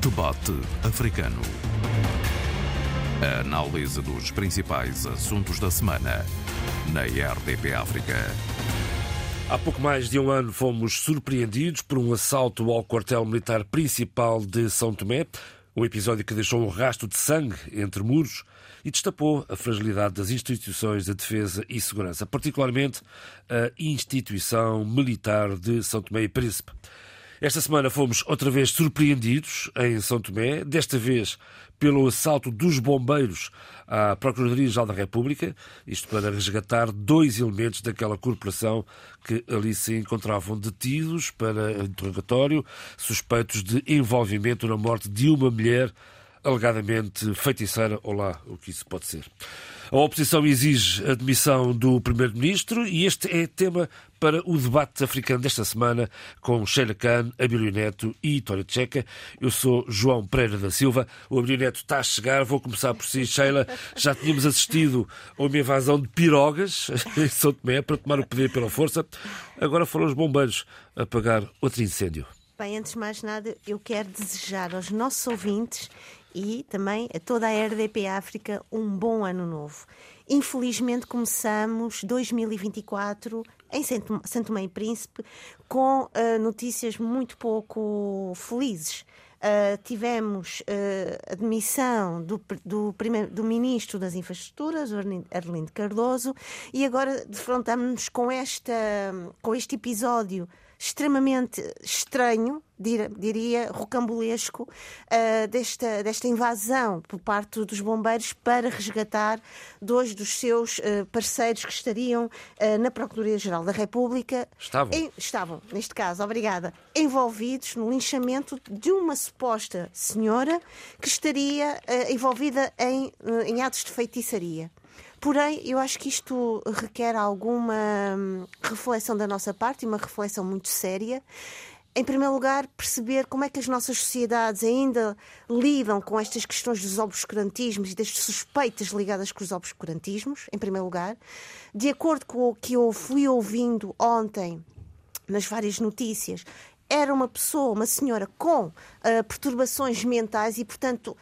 Debate Africano. A análise dos principais assuntos da semana na RDP África. Há pouco mais de um ano fomos surpreendidos por um assalto ao quartel militar principal de São Tomé, um episódio que deixou um rastro de sangue entre muros e destapou a fragilidade das instituições de defesa e segurança, particularmente a instituição militar de São Tomé e Príncipe. Esta semana fomos outra vez surpreendidos em São Tomé, desta vez pelo assalto dos bombeiros à Procuradoria-Geral da República, isto para resgatar dois elementos daquela corporação que ali se encontravam detidos para interrogatório, suspeitos de envolvimento na morte de uma mulher alegadamente feiticeira, ou lá o que isso pode ser. A oposição exige a demissão do Primeiro-Ministro e este é tema para o debate africano desta semana com Sheila Khan, Abílio Neto e Tória Tcheca. Eu sou João Pereira da Silva. O Abílio Neto está a chegar. Vou começar por si, Sheila. Já tínhamos assistido a uma invasão de pirogas em São Tomé para tomar o poder pela força. Agora foram os bombeiros a apagar outro incêndio. Bem, antes de mais nada, eu quero desejar aos nossos ouvintes e também a toda a RDP África um bom ano novo. Infelizmente começamos 2024 em Santo Tomé e Príncipe com uh, notícias muito pouco felizes. Uh, tivemos uh, a demissão do, do, primeiro, do Ministro das Infraestruturas, Arlindo Cardoso, e agora defrontamos-nos com, esta, com este episódio extremamente estranho, diria, rocambolesco, uh, desta, desta invasão por parte dos bombeiros para resgatar dois dos seus uh, parceiros que estariam uh, na Procuradoria-Geral da República. Estavam. Em, estavam, neste caso, obrigada, envolvidos no linchamento de uma suposta senhora que estaria envolvida em, em atos de feitiçaria. Porém, eu acho que isto requer alguma hum, reflexão da nossa parte e uma reflexão muito séria. Em primeiro lugar, perceber como é que as nossas sociedades ainda lidam com estas questões dos obscurantismos e das suspeitas ligadas com os obscurantismos, em primeiro lugar. De acordo com o que eu fui ouvindo ontem nas várias notícias, era uma pessoa, uma senhora com uh, perturbações mentais e, portanto,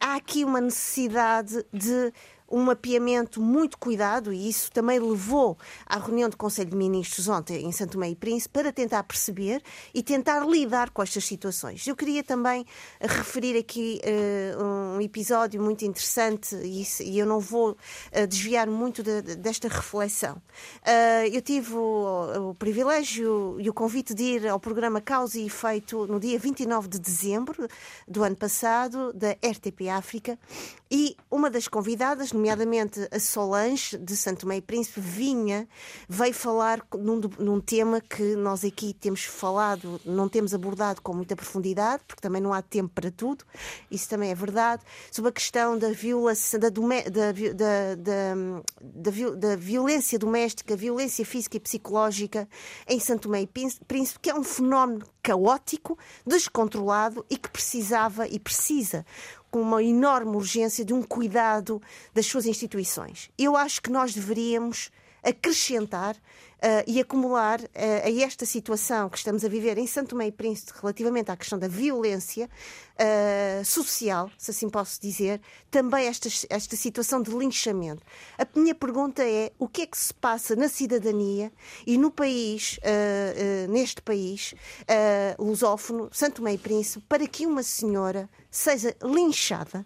há aqui uma necessidade de um mapeamento muito cuidado, e isso também levou à reunião do Conselho de Ministros ontem em Santo Tomé e Príncipe para tentar perceber e tentar lidar com estas situações. Eu queria também referir aqui uh, um episódio muito interessante e, e eu não vou uh, desviar muito de, de, desta reflexão. Uh, eu tive o, o, privilégio e o convite de ir ao programa Causa e Efeito no dia 29 de dezembro do ano passado, da RTP África, e uma das convidadas, nomeadamente a Solange, de Santo e Príncipe, vinha, veio falar num, num, tema que nós aqui temos falado, não temos abordado com muita profundidade, porque também não há tempo para tudo, isso também é verdade, sobre a questão da violação, da, da, da, da violência doméstica, violência física e psicológica em Santo e Príncipe, que é um fenómeno caótico, descontrolado e que precisava e precisa com uma enorme urgência de um cuidado das suas instituições. Eu acho que nós deveríamos acrescentar uh, e acumular uh, a esta situação que estamos a viver em Santo e Príncipe relativamente à questão da violência uh, social, se assim posso dizer, também esta, esta situação de linchamento. A minha pergunta é o que é que se passa na cidadania e no país, neste país lusófono, Santo e Príncipe, para que uma senhora seja linchada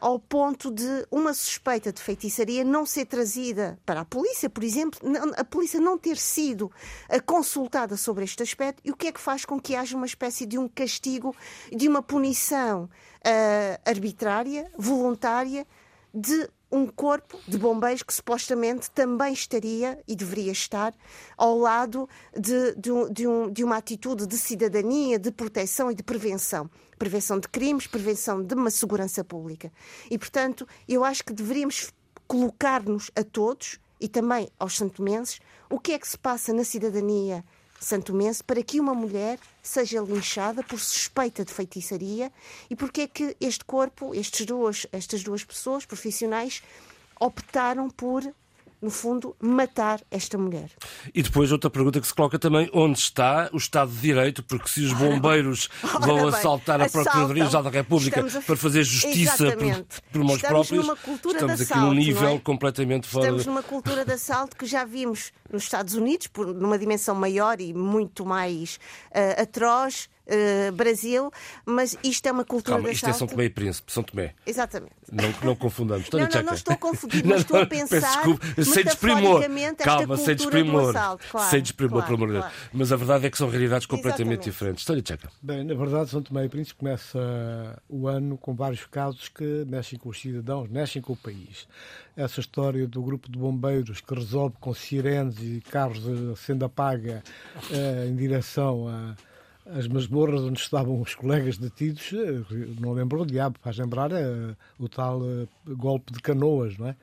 ao ponto de uma suspeita de feitiçaria não ser trazida para a polícia, por exemplo, a polícia não ter sido uh, consultada sobre este aspecto e o que é que faz com que haja uma espécie de um castigo, de uma punição uh, arbitrária, voluntária, de um corpo de bombeiros que supostamente também estaria e deveria estar ao lado de, de, de, um, de, uma atitude de cidadania, de proteção e de prevenção. Prevenção de crimes, prevenção de uma segurança pública. E, portanto, eu acho que deveríamos colocar-nos a todos e também aos santomenses o que é que se passa na cidadania santomense para que uma mulher seja linchada por suspeita de feitiçaria e porque é que este corpo, estes duas, estas duas pessoas profissionais, optaram por no fundo, matar esta mulher. E depois outra pergunta que se coloca também, onde está o Estado de Direito? Porque se os bombeiros Ora vão bem, assaltar a Procuradoria-Geral da República a... para fazer justiça por, por mãos próprios, estamos aqui num nível é? completamente fora... Estamos numa cultura de assalto que já vimos nos Estados Unidos, por, numa dimensão maior e muito mais uh, atroz, uh, Brasil, mas isto é uma cultura Calma, de isto é São Tomé e Príncipe, São Tomé. Exatamente. Não, não confundamos. não, não, não estou a confundir, mas estou a pensar sem desprimor. Calma, sem desprimor. Assalto, claro, sem desprimor, claro, pelo amor claro. Mas a verdade é que são realidades completamente Exatamente. diferentes. História Tcheca. Bem, na verdade, São Tomé e Príncipe começa o ano com vários casos que mexem com os cidadãos, mexem com o país. Essa história do grupo de bombeiros que resolve com sirenes e carros sendo apaga eh, em direção a as masmorras onde estavam os colegas detidos, eh, não lembro o diabo, faz lembrar uh, o tal uh, golpe de canoas, não é?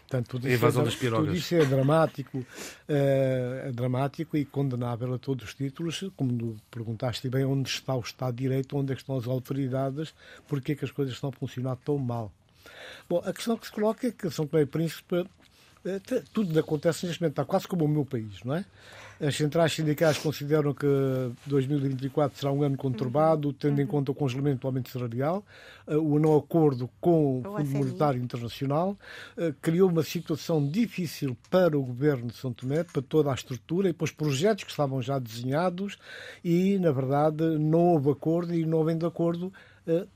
Portanto, tudo isso, é, das tudo isso é dramático, uh, é dramático e condenável a todos os títulos, como perguntaste bem, onde está o Estado de Direito, onde é estão as autoridades, porque é que as coisas estão a funcionar tão mal. Bom, a questão que se coloca é que São Tomé e Príncipe tudo acontece neste momento, está quase como o meu país, não é? As centrais sindicais consideram que 2024 será um ano conturbado, uhum. tendo em uhum. conta o congelamento do aumento salarial, eh, o não acordo com o Fundo Monetário Internacional, eh, criou uma situação difícil para o governo de São Tomé, para toda a estrutura e para os projetos que estavam já desenhados e, na verdade, não houve acordo e não havendo acordo, eh,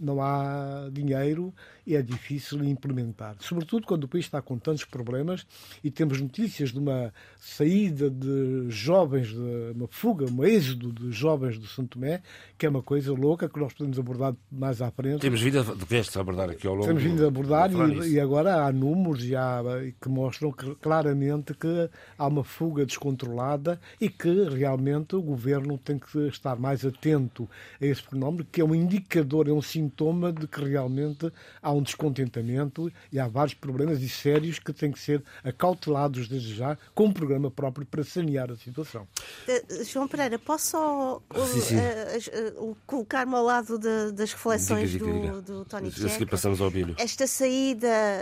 não há dinheiro é difícil implementar. Sobretudo quando o país está com tantos problemas e temos notícias de uma saída de jovens, de uma fuga, um êxodo de jovens do Santo Tomé, que é uma coisa louca que nós podemos abordar mais à frente. Temos vindo a, abordar aqui ao longo Temos vindo a abordar e, e, agora há números e há, que mostram que, claramente que há uma fuga descontrolada e que realmente o governo tem que estar mais atento a esse fenómeno, que é um indicador, é um sintoma de que realmente há um descontentamento e há vários problemas e sérios que têm que ser acautelados desde já com um programa próprio para sanear a situação. Uh, João Pereira, posso só uh, uh, colocar-me ao lado de, das reflexões diga, diga, diga. do, do Tony passamos ao Esta saída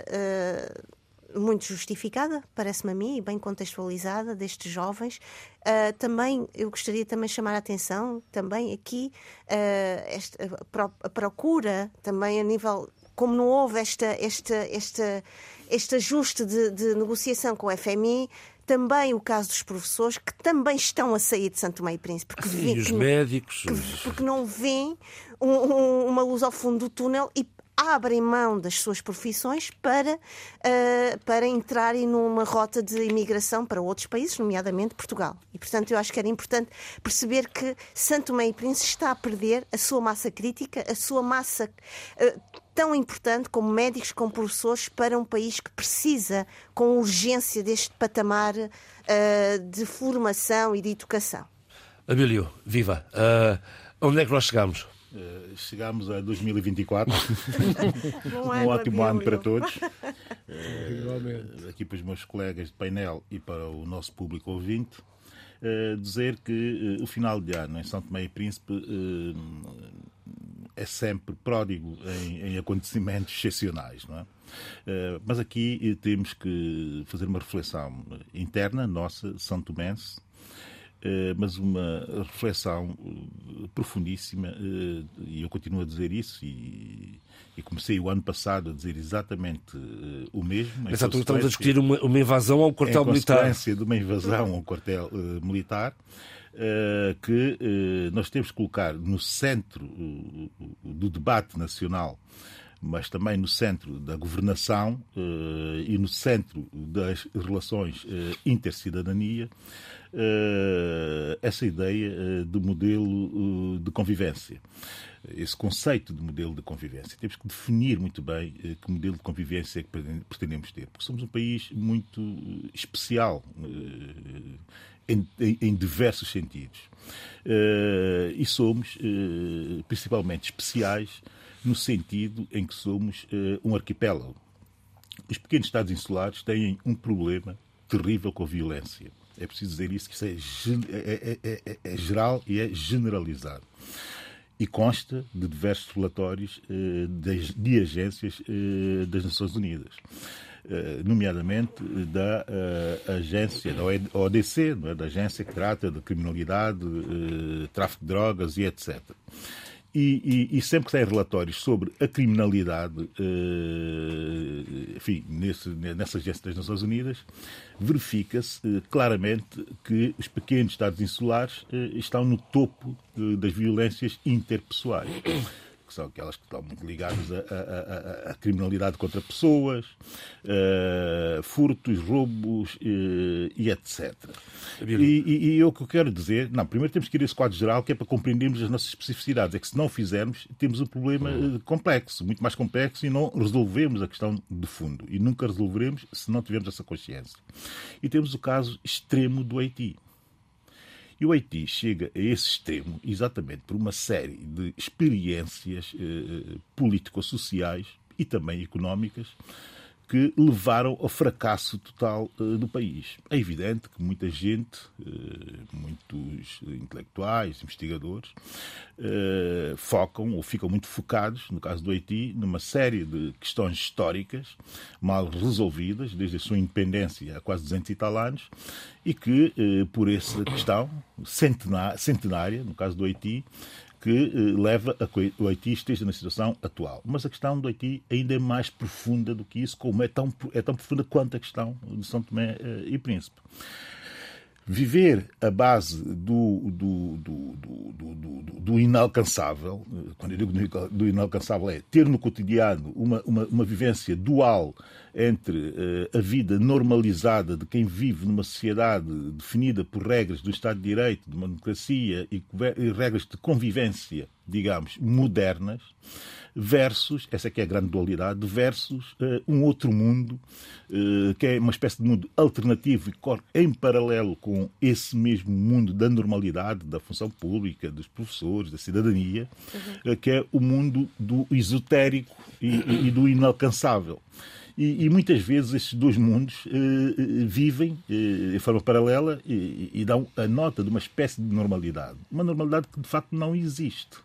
muito justificada, parece-me a mim, e bem contextualizada destes jovens. Uh, também eu gostaria também de chamar a atenção também aqui uh, esta, a procura também a nível como não houve esta, esta, esta, este ajuste de, de negociação com o FMI, também o caso dos professores que também estão a sair de Santo Meio Príncipe. Porque Sim, os médicos. Que, porque não veem um, um, uma luz ao fundo do túnel e abrem mão das suas profissões para, uh, para entrarem numa rota de imigração para outros países, nomeadamente Portugal. E, portanto, eu acho que era importante perceber que Santo e Príncipe está a perder a sua massa crítica, a sua massa uh, tão importante como médicos, como professores, para um país que precisa, com urgência, deste patamar uh, de formação e de educação. Abílio, viva! onde é que nós chegamos? Uh, chegamos a 2024. um ótimo ano para todos. Uh, aqui para os meus colegas de painel e para o nosso público ouvinte. Uh, dizer que o final de ano em São Tomé e Príncipe é sempre pródigo em, em acontecimentos excepcionais, não é? mas aqui temos que fazer uma reflexão interna nossa, São Tomense, eh, mas uma reflexão eh, profundíssima, eh, e eu continuo a dizer isso, e, e comecei o ano passado a dizer exatamente o mesmo. Nessa altura estamos a discutir uma, uma, invasão ao quartel militar. consequência de uma invasão ao quartel militar, que uh, nós temos que colocar no centro do debate nacional mas também no centro da governação e no centro das relações intercidadania, essa ideia de modelo de convivência. Esse conceito de modelo de convivência. Temos que definir muito bem que modelo de convivência é que pretendemos ter, porque somos um país muito especial em, em, em diversos sentidos. e somos principalmente especiais no sentido em que somos um arquipélago. Os pequenos Estados insulares têm um problema terrível com a violência. É preciso dizer isso, que isso é, é, é, é geral e é generalizado. E consta de diversos relatórios de agências das Nações Unidas. Nomeadamente da agência, da ODC, é? da agência que trata de criminalidade, tráfico de drogas e etc. E, e, e, sempre que tem relatórios sobre a criminalidade, eh, enfim, nesse, nessa agência das Nações Unidas, verifica-se eh, claramente que os pequenos Estados insulares eh, estão no topo das violências interpessoais que são aquelas que estão muito ligadas à, criminalidade contra pessoas, uh, furtos, roubos uh, e etc. E, e, e, eu o que eu quero dizer, não, primeiro temos que ir a esse quadro geral que é para compreendermos as nossas especificidades. É que se não fizermos, temos um problema uh, complexo, muito mais complexo, e não resolvemos a questão de fundo. E nunca resolveremos se não tivermos essa consciência. E temos o caso extremo do Haiti. E o Haiti chega a esse extremo exatamente por uma série de experiências eh, político-sociais e também económicas que levaram ao fracasso total uh, do país. É evidente que muita gente, uh, muitos intelectuais, investigadores, uh, focam ou ficam muito focados, no caso do Haiti, numa série de questões históricas mal resolvidas, desde a sua independência há quase 200 e tal anos, e que, por essa questão centenária, no caso do Haiti, que eh, leva a que o Haiti esteja na situação atual. Mas a questão do Haiti ainda é mais profunda do que isso, como é tão, é tão profunda quanto a questão de São Tomé eh, e Príncipe. Viver a base do, do, do, do, inalcançável, quando eu digo do inalcançável, é ter no cotidiano uma, uma, uma vivência dual entre uh, a vida normalizada de quem vive numa sociedade definida por regras do Estado de Direito, de uma democracia e regras de convivência, digamos, modernas, versus, essa que é a grande dualidade, versus uh, um outro mundo, uh, que é uma espécie de mundo alternativo e corre em paralelo com esse mesmo mundo da normalidade, da função pública, dos professores, da cidadania, uhum. uh, que é o mundo do esotérico e, e, e do inalcançável. E, e, muitas vezes estes dois mundos eh, vivem eh, de forma paralela e, e, dão a nota de uma espécie de normalidade. Uma normalidade que de facto não existe.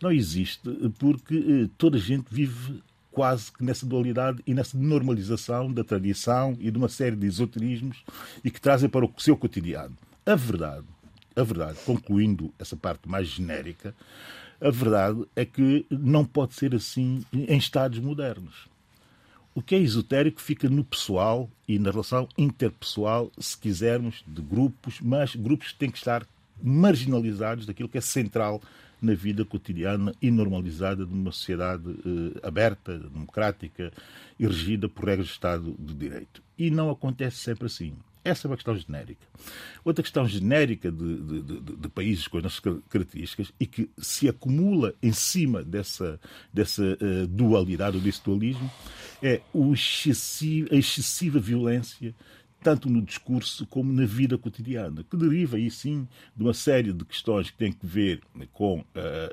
Não existe porque eh, toda a gente vive quase que nessa dualidade e nessa normalização da tradição e de uma série de esoterismos e que trazem para o seu cotidiano. A verdade, a verdade, concluindo essa parte mais genérica, a verdade é que não pode ser assim em Estados modernos. O que é esotérico fica no pessoal e na relação interpessoal, se quisermos, de grupos, mas grupos que têm que estar marginalizados daquilo que é central na vida cotidiana e normalizada de uma sociedade eh, aberta, democrática e regida por regras de Estado de Direito. E não acontece sempre assim. Essa é uma questão genérica. Outra questão genérica de, de, de, de, países com as nossas características e que se acumula em cima dessa, dessa uh, dualidade ou desse dualismo é o excessivo, a excessiva violência tanto no discurso como na vida cotidiana, que deriva aí sim de uma série de questões que têm que ver com uh,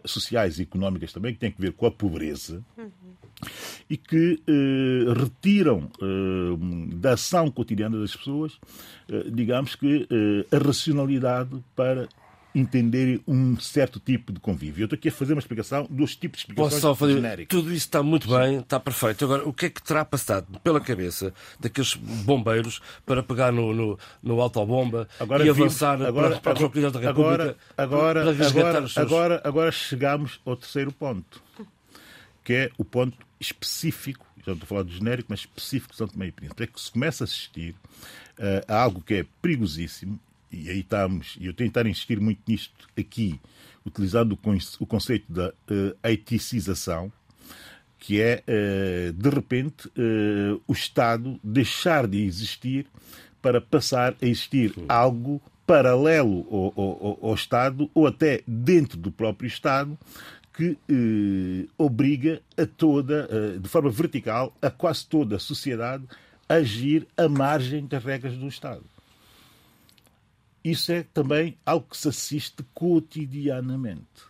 sociais e económicas também, que têm que ver com a pobreza uhum. e que uh, retiram uh, da ação cotidiana das pessoas, digamos que a racionalidade para entenderem um certo tipo de convívio. Eu estou aqui a fazer uma explicação dos tipos de explicações Posso só fazer... genéricas. Tudo isso está muito bem, está perfeito. Agora, o que é que terá passado pela cabeça daqueles bombeiros para pegar no, no, no autobomba agora, e avançar agora, para, para a Presidente da República agora, agora, agora, seus... agora, agora chegamos ao terceiro ponto, que é o ponto específico, já estou a falar do genérico, mas específico de São Tomé e Príncipe, é que se começa a assistir uh, a algo que é perigosíssimo e aí estamos, e eu tenho estar a insistir muito nisto aqui, utilizando o conceito da uh, haiticização, que é, uh, de repente, uh, o Estado deixar de existir para passar a existir algo paralelo ao, ao, ao, Estado ou até dentro do próprio Estado que obriga a toda, de forma vertical, a quase toda a sociedade a agir à margem das regras do Estado isso é também algo que se assiste cotidianamente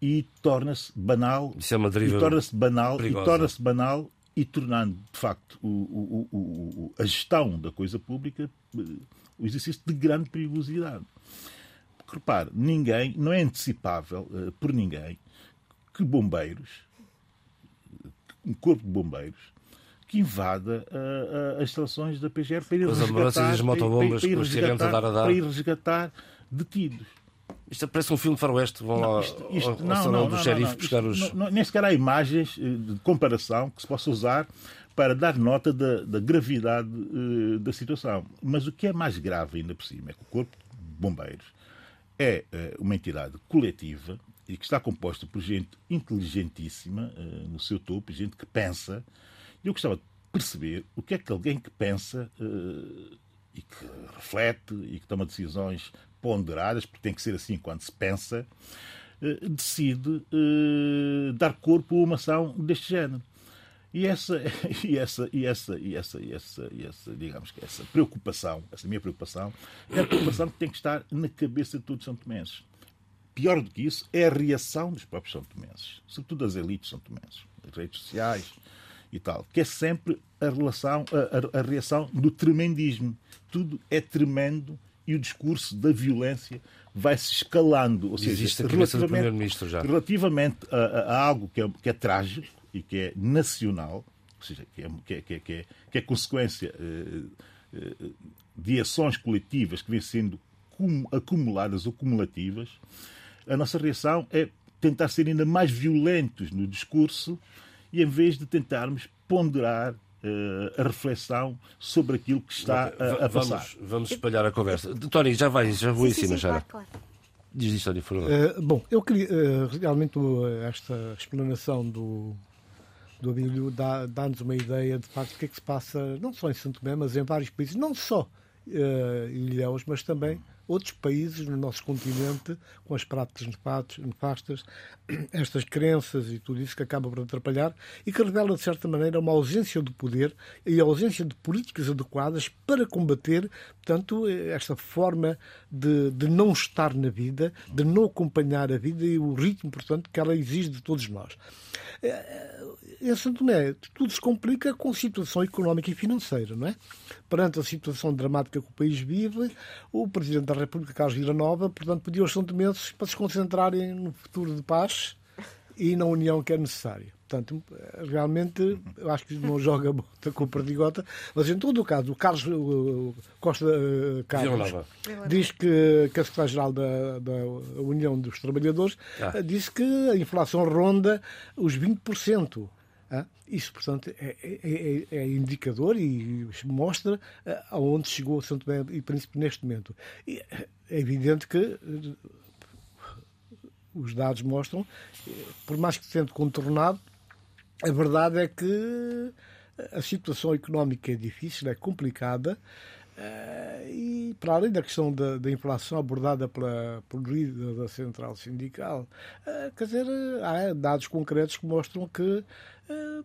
e torna-se banal. Isso é uma deriva e torna-se banal perigosa. e torna-se banal e tornando de facto o, o, o, a gestão da coisa pública o exercício de grande perigosidade. Porque repare, ninguém, não é antecipável uh, por ninguém que bombeiros, um corpo de bombeiros, que invada uh, uh, as instalações da PGR para ir As resgatar, e as motobombas para, ir os tirantes a resgatar, dar a dar. para ir resgatar detidos. Isto parece um filme de faroeste. Vão lá Isto- isto- ao, ao não, salão não, do não, xerife não, buscar os. não- não- nem sequer há imagens eh, de comparação que se possa usar para dar nota da, da gravidade eh, da situação. Mas o que é mais grave ainda por cima é que o Corpo de Bombeiros é eh, uma entidade coletiva e que está composta por gente inteligentíssima eh, no seu topo, gente que pensa. Eu gostava de perceber o que é que alguém que pensa eh, e que reflete e que toma decisões ponderadas, porque tem que ser assim quando se pensa, eh, decide eh, dar corpo a uma ação deste género. E essa, e essa, e essa, e essa, e essa, e essa, digamos que essa preocupação, essa minha preocupação, é a preocupação que tem que estar na cabeça de todos os São Tomenses. Pior do que isso é a reação dos próprios São Tomenses, sobretudo das elites São Tomenses, das redes sociais e tal, que é sempre a, relação, a, a- a reação do tremendismo. Tudo é tremendo e o discurso da violência vai se escalando. Ou seja, Existe a do relativamente- Primeiro-Ministro já. Relativamente a, a- algo que é, que é trágico e que é nacional, ou seja, que é, que é, que é, que é, que é consequência eh, eh, de ações coletivas que vêm sendo cum- acumuladas ou cumulativas, a nossa reação é tentar ser ainda mais violentos no discurso e em vez de tentarmos ponderar eh, a reflexão sobre aquilo que está a, a passar. Vamos, vamos espalhar a conversa. Tony, já vai, já vou em Sim, sim, cima sim, já. claro, claro. Diz isto, Tony, por favor. Eh, bom, eu queria eh, realmente o- esta explanação do, do Abílio dá- dá-nos uma ideia de facto do que é que se passa, não só em Santo Tomé, mas em vários países, não só em Ilhéus, mas também outros países no nosso continente, com as práticas nefastas- estas crenças e tudo isso que acaba por atrapalhar e que revela, de certa maneira, uma ausência de poder e a ausência de políticas adequadas para combater, portanto, esta forma de, de não estar na vida, de não acompanhar a vida e o ritmo, portanto, que ela exige de todos nós. Em Santo Tomé, tudo se complica com a situação económica e financeira, não é? Perante a situação dramática que o país vive, o Presidente da República, Carlos Villanova, portanto, pediu aos São Tomenses para se concentrarem no futuro de paz e na união que é necessária. Portanto, realmente, eu acho que não joga bota com o perdigota, mas em todo o caso, o Carlos o Costa eh, Carlos Villanova. diz que, que a Secretária-Geral da, da União dos Trabalhadores Ah. disse que a inflação ronda os 20%. Isso, portanto, é, é- é- é indicador e mostra ah, aonde chegou o Santo Tomé e Príncipe neste momento. E é evidente que eh, os dados mostram, eh, por mais que sendo contornado, a verdade é que a situação económica é difícil, é complicada. Eh, E para além da questão da, da inflação abordada pela, pelo líder da Central Sindical, eh, quer dizer, há dados concretos que mostram que eh,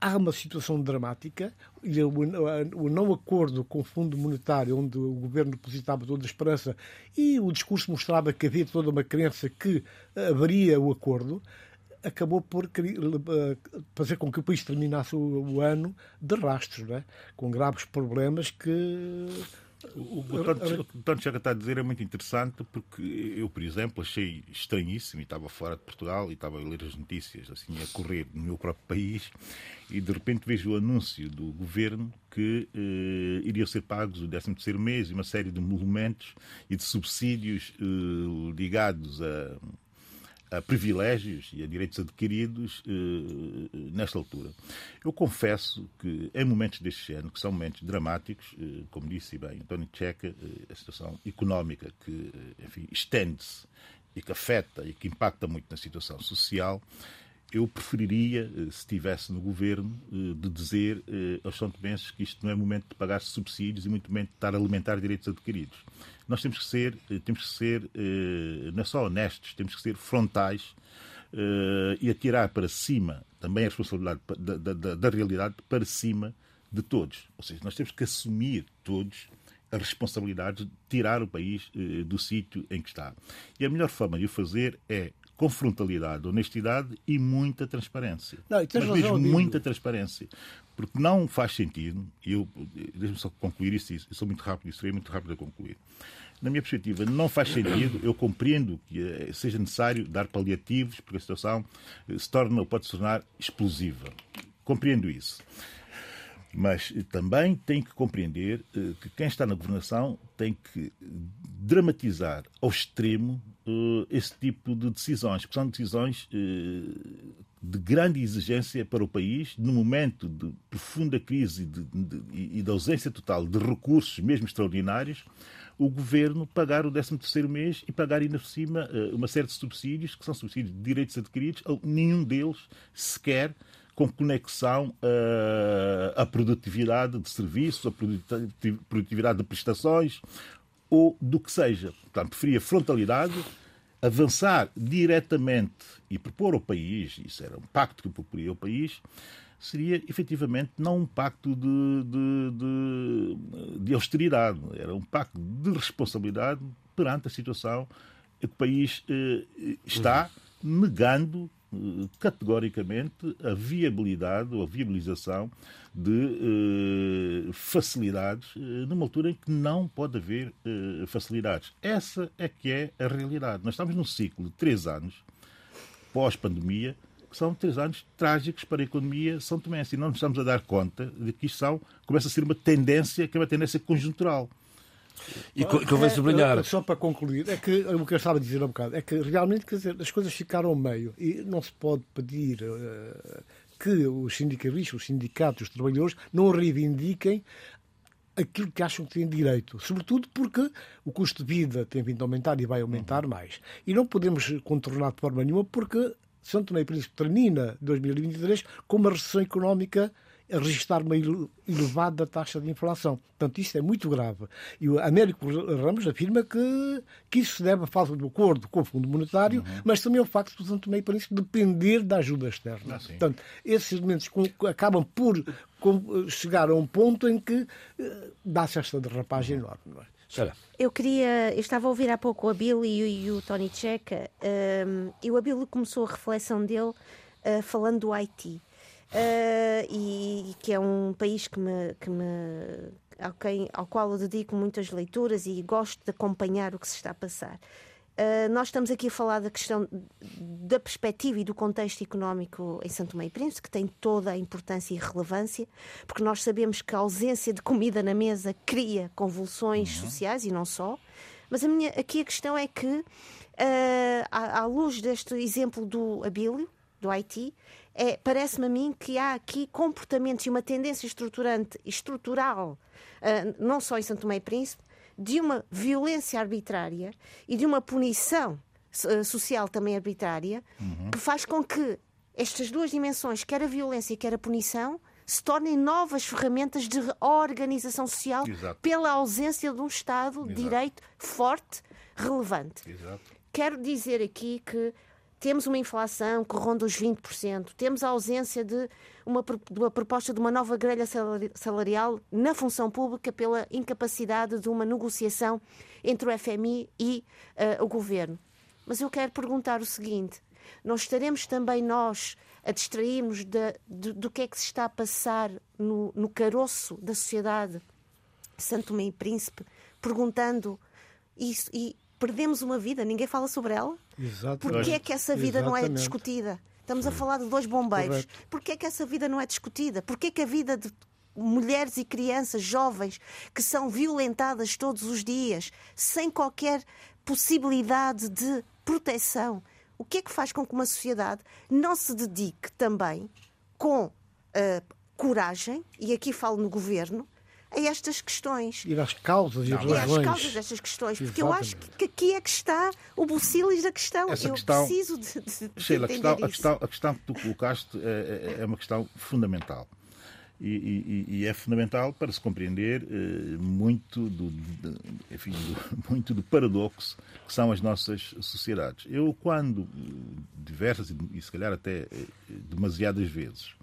há uma situação dramática e o não acordo com o Fundo Monetário, onde o governo depositava toda a esperança e o discurso mostrava que havia toda uma crença que haveria o acordo, acabou por eh, fazer com que o país terminasse o, ano de rastros, é? com graves problemas que. O que o que o Checa está a dizer é muito interessante porque eu, por exemplo, achei estranhíssimo e estava fora de Portugal e estava a ler as notícias assim a correr no meu próprio país e de repente vejo o anúncio do governo que eh, iriam ser pagos o 13 terceiro mês e uma série de movimentos e de subsídios eh, ligados a, a privilégios e a direitos adquiridos eh, nesta altura. Eu confesso que em momentos deste ano, que são momentos dramáticos, eh, como disse bem António Checa, eh, a situação económica que, eh, enfim, estende-se e que afeta e que impacta muito na situação social, eu preferiria, eh, se estivesse no governo, eh, de dizer eh, aos São Tomenses que isto não é momento de pagar subsídios e muito momento de estar a alimentar direitos adquiridos. Nós temos que ser, temos que ser não só honestos, temos que ser frontais e atirar para cima também a responsabilidade da, da- da- da realidade para cima de todos. Ou seja, nós temos que assumir todos a responsabilidade de tirar o país do sítio em que está. E a melhor forma de o fazer é com frontalidade, honestidade e muita transparência. Não, e Mas mesmo muita transparência. Porque não faz sentido, e eu deixe-me só concluir isso, eu sou muito rápido, e serei muito rápido a concluir. Na minha perspectiva, não faz sentido, eu compreendo que eh, seja necessário dar paliativos, porque a situação eh, se torna ou pode se tornar explosiva. Compreendo isso. Mas também tem que compreender que quem está na governação tem que dramatizar ao extremo esse tipo de decisões, porque são decisões de grande exigência para o país, no momento de profunda crise de, e de ausência total de recursos, mesmo extraordinários, o governo pagar o 13º mês e pagar ainda por cima eh, uma série de subsídios, que são subsídios de direitos adquiridos, nenhum deles sequer com conexão uh, à produtividade de serviços, à produtividade de prestações ou do que seja. Portanto, preferia frontalidade, avançar diretamente e propor ao país, isso era um pacto que proporia ao país, seria efetivamente não um pacto de, de, de, de, austeridade, era um pacto de responsabilidade perante a situação que o país eh, está negando eh, categoricamente a viabilidade ou a viabilização de eh, facilidades eh, numa altura em que não pode haver eh, facilidades. Essa é que é a realidade. Nós estamos num ciclo de três anos pós-pandemia que são três anos trágicos para a economia são tomense e não nos estamos a dar conta de que isto são, começa a ser uma tendência que é uma tendência conjuntural. E convém sublinhar. É, só para concluir, é que o que eu estava a dizer há um bocado é que realmente quer dizer, as coisas ficaram ao meio e não se pode pedir uh, que os sindicalistas, os sindicatos, os trabalhadores não reivindiquem aquilo que acham que têm direito. Sobretudo porque o custo de vida tem vindo a aumentar e vai aumentar mais. E não podemos contornar de forma nenhuma porque São Tomé e Príncipe termina 2023 com uma recessão económica a registrar uma elevada taxa de inflação. Portanto, isto é muito grave. E o Américo Ramos afirma que, que isso se deve à falta de acordo com o Fundo Monetário, uhum. mas também ao facto de São Tomé e Príncipe depender da ajuda externa. Ah, Portanto, esses elementos acabam por chegar a um ponto em que uh, dá-se esta derrapagem enorme. Não é? Eu queria. Eu estava a ouvir há pouco o Abílio e, e, o Tony Checa, um, ehm, e o Abílio começou a reflexão dele uh, falando do Haiti uh, e que é um país que me, que me ao, quem, ao qual eu dedico muitas leituras e gosto de acompanhar o que se está a passar. Uh, nós estamos aqui a falar da questão da perspectiva e do contexto económico em Santo Tomé e Príncipe, que tem toda a importância e relevância, porque nós sabemos que a ausência de comida na mesa cria convulsões uhum. sociais e não só. Mas a minha, aqui a questão é que, uh, à, à luz deste exemplo do Abílio, do Haiti, é, parece-me a mim que há aqui comportamentos e uma tendência estruturante, estrutural, uh, não só em Santo Tomé e Príncipe, de uma violência arbitrária e de uma punição uh, social também arbitrária, uhum. que faz com que estas duas dimensões, quer a violência, quer a punição, se tornem novas ferramentas de organização social Exato. pela ausência de um Estado de direito forte, relevante. Exato. Quero dizer aqui que temos uma inflação que ronda os 20%, temos a ausência de uma, de uma proposta de uma nova grelha salarial na função pública pela incapacidade de uma negociação entre o FMI e uh, o governo. Mas eu quero perguntar o seguinte: não estaremos também nós a distrairmos de, de, do que é que se está a passar no, no caroço da sociedade Santo Tomé e Príncipe, perguntando isso e perdemos uma vida, ninguém fala sobre ela? Exato. Porquê é que essa vida Exatamente. não é discutida? Estamos a falar de dois bombeiros. Correto. Porquê é que essa vida não é discutida? Porquê é que a vida de mulheres e crianças jovens que são violentadas todos os dias, sem qualquer possibilidade de proteção, o que é que faz com que uma sociedade não se dedique também com uh, coragem, e aqui falo no governo, a estas questões. E às causas e as razões. Às causas destas questões, porque Exatamente. eu acho que aqui é que está o bucilis da questão. Essa eu questão, preciso de, de, Sheila, a questão, a, questão, a questão que tu colocaste é, é, é uma questão fundamental. E, e, e, é fundamental para se compreender eh, muito, do, de, enfim, do, muito do paradoxo que são as nossas sociedades. Eu, quando diversas e se calhar até eh, demasiadas vezes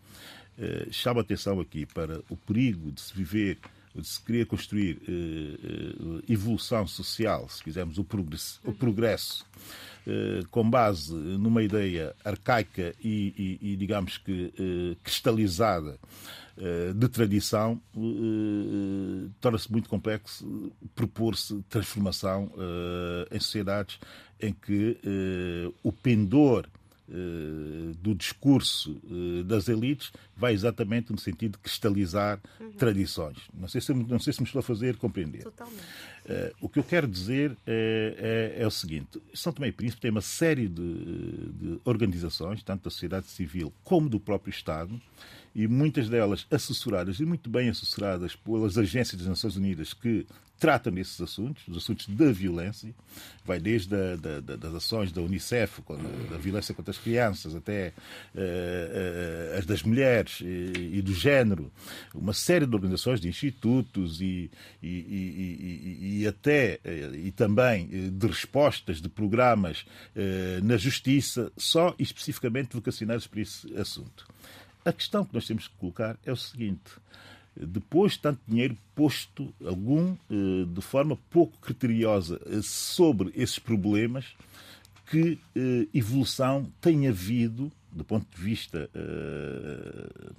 eh, chamo a atenção aqui para o perigo de se viver se queria construir uh, evolução social, se quisermos, o progresso, o progresso uh, com base numa ideia arcaica e, e, e digamos que cristalizada de tradição, torna-se muito complexo propor-se transformação em sociedades em que o pendor eh, do discurso eh, das elites vai exatamente no sentido de cristalizar uhum. tradições. Não sei, se, não sei se me estou a fazer compreender. Totalmente. Uh, o que eu quero dizer é, é, é, o seguinte: São Tomé e Príncipe tem uma série de, de organizações, tanto da sociedade civil como do próprio Estado, e muitas delas assessoradas e muito bem assessoradas pelas agências das Nações Unidas que tratam desses assuntos, os assuntos da violência, vai desde a, da, da, das ações da Unicef, da violência contra as crianças, até uh, uh, as das mulheres e, e, do género, uma série de organizações, de institutos e, e, e, e até e também de respostas de programas uh, na justiça, só especificamente vocacionados para esse assunto. A questão que nós temos que colocar é o seguinte: depois de tanto dinheiro posto, algum eh, de forma pouco criteriosa eh, sobre esses problemas, que eh, evolução tem havido do ponto de vista uh,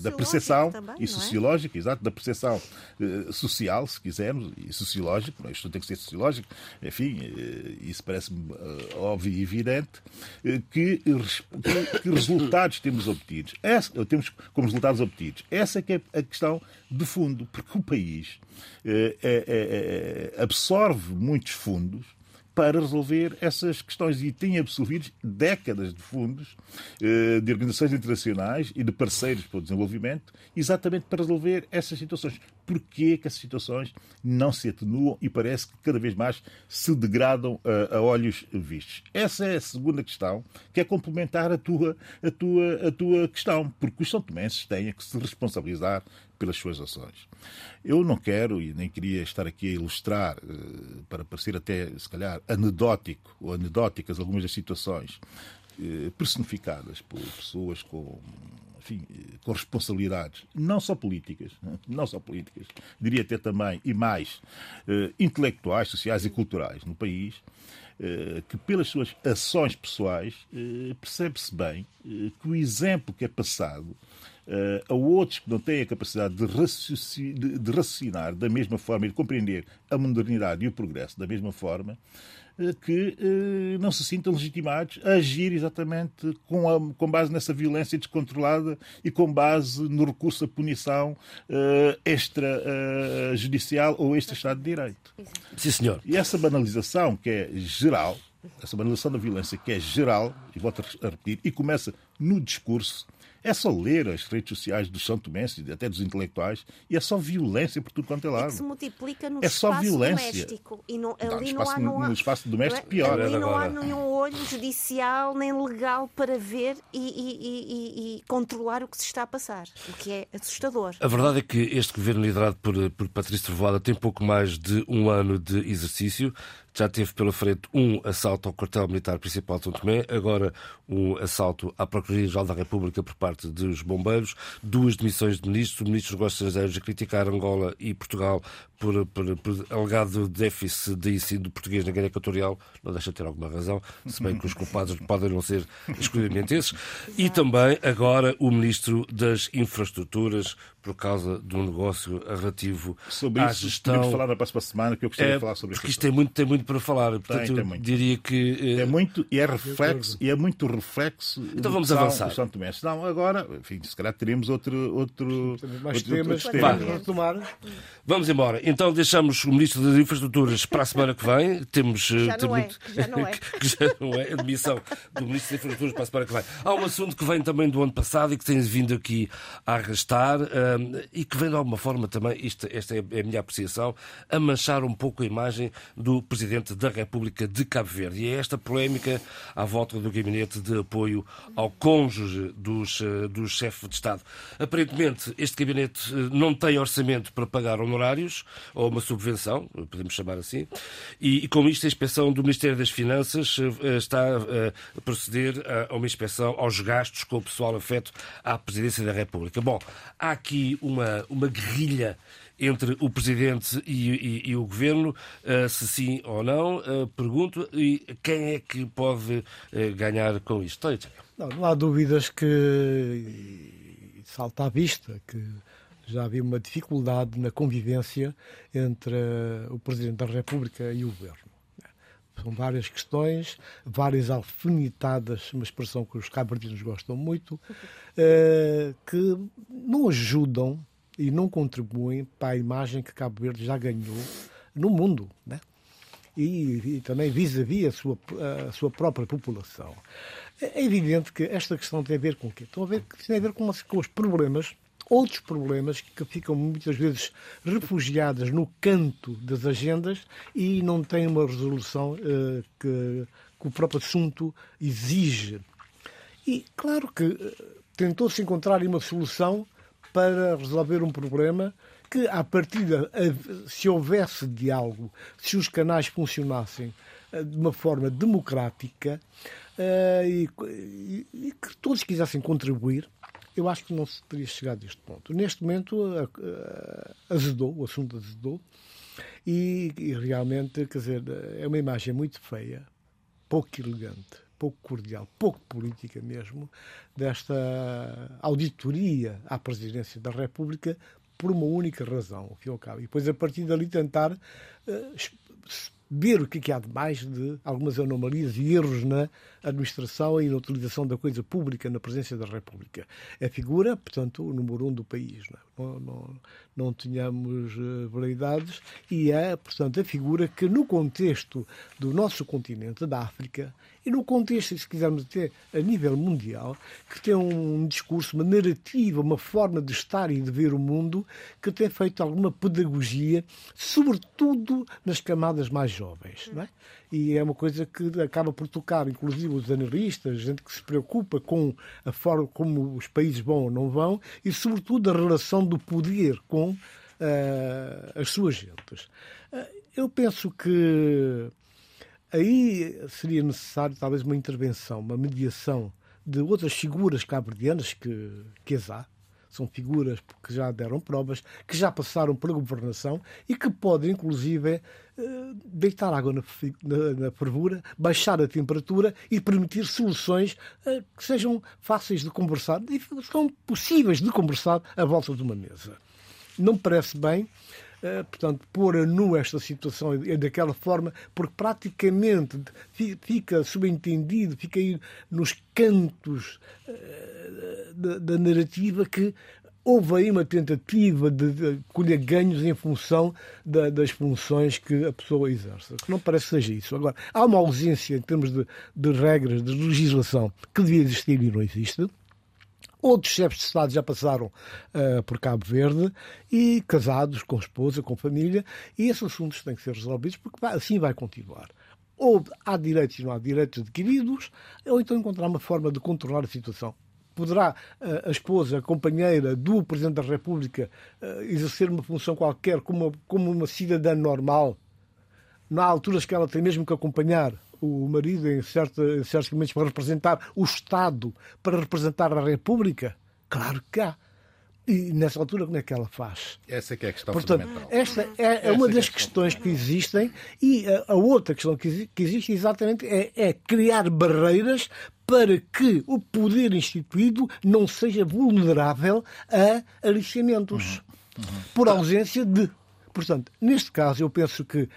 da percepção também, e é? sociológica, é? exato, da percepção uh, social, se quisermos, e sociológico, isto tem que ser sociológico, enfim, uh, isso parece-me óbvio e evidente, que, que, que, resultados temos obtidos. Essa, temos como resultados obtidos. Essa é que é a questão de fundo, porque o país é, é, é, absorve muitos fundos para resolver essas questões e tem absorvido décadas de fundos eh, de organizações internacionais e de parceiros para o desenvolvimento exatamente para resolver essas situações. Porquê que essas situações não se atenuam e parece que cada vez mais se degradam a, a olhos vistos? Essa é a segunda questão, que é complementar a tua, a tua, a tua questão, porque os são tomenses têm que se responsabilizar pelas suas ações. Eu não quero e nem queria estar aqui a ilustrar, eh, para parecer até, se calhar, anedótico ou anedóticas algumas das situações eh, personificadas por pessoas com enfim, eh, com responsabilidades, não só políticas, não só políticas, diria até também, e mais, intelectuais, sociais e culturais no país, que pelas suas ações pessoais percebe-se bem que o exemplo que é passado uh, a outros que não têm a capacidade de, raciocinar, de raciocinar da mesma forma e de compreender a modernidade e o progresso da mesma forma, uh, que uh, não se sintam legitimados a agir exatamente com, a, com base nessa violência descontrolada e com base no recurso à punição extrajudicial ou extra-Estado de Direito. Sim, senhor. E essa banalização que é geral, essa banalização da violência que é geral, e volto a repetir, e começa no discurso, é só ler as redes sociais dos São Tomenses, até dos intelectuais, e é só violência por tudo quanto é lado. É que se multiplica no é espaço só violência. doméstico. E não, não, ali no, espaço, não, há, no espaço doméstico, pior. Ali não há nenhum olho judicial nem legal para ver e, e, e, e, controlar o que se está a passar, o que é assustador. A verdade é que este governo liderado por, por Patrício Trovoada tem pouco mais de um ano de exercício já teve pela frente um assalto ao quartel militar principal de São Tomé, agora um assalto à Procuradoria-Geral da República por parte dos bombeiros, duas demissões de ministros, o ministro dos Estrangeiros a criticar Angola e Portugal por, por, por alegado déficit de ensino português na Guerra Equatorial, não deixa de ter alguma razão, se bem que os culpados podem não ser exclusivamente esses, e também agora o ministro das Infraestruturas, por causa do negócio relativo sobre à isso, gestão. Sobre falar na próxima semana, que eu gostaria é, de falar sobre porque isto. Tem muito, tem muito para falar, portanto, tem, tem muito. diria que. Eh, é muito, e é reflexo, e é muito reflexo. Então vamos avançar. São Tomé. Não, agora, enfim, se calhar teremos outro. outro mais outro, temas, outro temas. Vamos embora. Então deixamos o Ministro das Infraestruturas para a semana que vem. Temos. Eh, já não é. Já não é. que já não é. Admissão do Ministro das Infraestruturas para a semana que vem. Há um assunto que vem também do ano passado e que tem vindo aqui a arrastar e que vem de alguma forma também, isto, esta é a minha apreciação, a manchar um pouco a imagem do Presidente da República de Cabo Verde. E é esta polémica à volta do gabinete de apoio ao cônjuge dos, eh, dos chefes de Estado. Aparentemente, este gabinete eh, não tem orçamento para pagar honorários, ou uma subvenção, podemos chamar assim, e, e com isto a inspeção do Ministério das Finanças eh, está a proceder a uma inspeção aos gastos com o pessoal afeto à Presidência da República. Bom, há aqui uma, uma guerrilha entre o Presidente e, e, e o Governo, uh, se sim ou não, uh, pergunto, e quem é que pode uh, ganhar com isto? Não, não há dúvidas que salta à vista que já havia uma dificuldade na convivência entre o Presidente da República e o Governo. São várias questões, várias alfinetadas, uma expressão que os cabardinos gostam muito, uh, que não ajudam e não contribuem para a imagem que Cabo Verde já ganhou no mundo, né? e, e também vis-à-vis -vis a, sua, a sua própria população. É evidente que esta questão tem a ver com o quê? Tem a ver, tem a ver com, com os problemas outros problemas que ficam muitas vezes refugiadas no canto das agendas e não têm uma resolução uh, que, que, o próprio assunto exige. E claro que uh, tentou-se encontrar uma solução para resolver um problema que, à partida, se houvesse diálogo, se os canais funcionassem uh, de uma forma democrática e que todos quisessem contribuir, eu acho que não se teria chegado a este ponto. Neste momento, azedou, o assunto azedou, e, e, realmente, quer dizer, é uma imagem muito feia, pouco elegante, pouco cordial, pouco política mesmo, desta auditoria à presidência da República por uma única razão, ao fim e ao cabo. E depois, a partir dali, tentar uh, ver o que, é que há de mais de algumas anomalias e erros na administração e na utilização da coisa pública na presença da República. É figura, portanto, o número um do país. Não, é? Não, não, não tínhamos uh, variedades e é, portanto, a figura que no contexto do nosso continente, da África, e no contexto, se quisermos até a nível mundial, que tem um discurso, uma narrativa, uma forma de estar e de ver o mundo que tem feito alguma pedagogia, sobretudo nas camadas mais jovens. Não é? E é uma coisa que acaba por tocar, inclusive, os analistas, gente que se preocupa com a forma como os países vão ou não vão, e, sobretudo, a relação do poder com uh, as suas gentes. Uh, eu penso que aí seria necessário talvez uma intervenção, uma mediação de outras figuras cabo-verdianas que, que as há, são figuras que já deram provas, que já passaram pela governação e que podem, inclusive, eh, deitar água na, na, na fervura, baixar a temperatura e permitir soluções eh, que sejam fáceis de conversar e são possíveis de conversar à volta de uma mesa. Não me parece bem portanto, pôr a nu esta situação daquela forma, porque praticamente fica subentendido, fica aí nos cantos eh, da, narrativa que houve aí uma tentativa de, colher ganhos em função da, das funções que a pessoa exerce. Não parece que seja isso. Agora, há uma ausência em termos de regras, de legislação, que devia existir e não existe. Outros chefes de Estado já passaram uh, por Cabo Verde e casados com esposa, com família, e esses assuntos têm que ser resolvidos porque vai, assim vai continuar. Ou há direitos e não há direitos adquiridos, ou então encontrar uma forma de controlar a situação. Poderá uh, a esposa, a companheira do Presidente da República, uh, exercer uma função qualquer como uma, como uma cidadã normal? Há alturas que ela tem mesmo que acompanhar o marido em, certo, em certos momentos para representar o Estado, para representar a República? Claro que há. E nessa altura, como é que ela faz? Essa é que é a questão Portanto, fundamental. Esta é, é uma das é questões que existem e a, a outra questão que, que existe exatamente é, é, criar barreiras para que o poder instituído não seja vulnerável a aliciamentos uhum. Uhum. por ausência de Portanto, neste caso, eu penso que uh,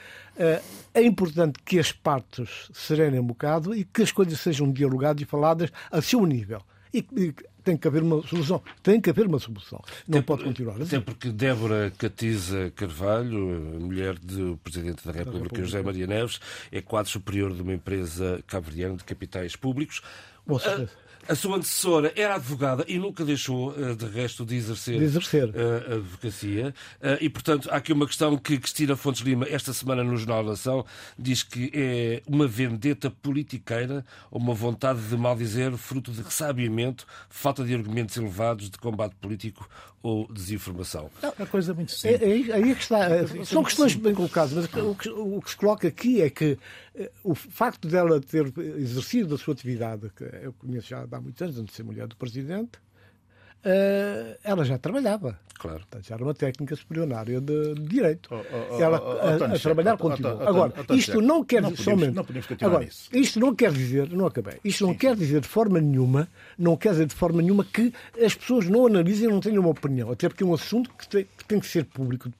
é importante que as partes serenem um bocado e que as coisas sejam dialogadas e faladas a seu nível. E, e tem que haver uma solução. Tem que haver uma solução. Não pode continuar assim. Até porque Débora Catiza Carvalho, mulher do Presidente da República, da República. José Maria Neves, é quadro superior de uma empresa cabo-verdiana de capitais públicos. Com certeza. A sua antecessora era advogada e nunca deixou, eh, de resto, de exercer, de exercer. Eh, a advocacia. Eh, e, portanto, há aqui uma questão que Cristina Fontes Lima, esta semana no Jornal da Nação, diz que é uma vendeta politiqueira ou uma vontade de mal dizer, fruto de ressabiamento, falta de argumentos elevados de combate político ou desinformação. Não, é coisa muito simples. É, é, aí é que está. São questões bem colocadas, mas o que, o que se coloca aqui é que o facto dela ter exercido a sua atividade, que eu conheço já há muitos anos, antes de ser mulher do Presidente, uh, ela já trabalhava. Claro. Portanto, já era uma técnica superior na área de, de direito. Oh, oh, oh, ela oh, a, a trabalhar. António- Agora, isto não quer dizer somente. não podemos continuar Agora, nisso. isto não quer dizer, não acabei. Isto não quer dizer de forma nenhuma, não quer dizer de forma nenhuma que as pessoas não analisem e não tenham uma opinião. Até porque é um assunto que tem que, tem que ser público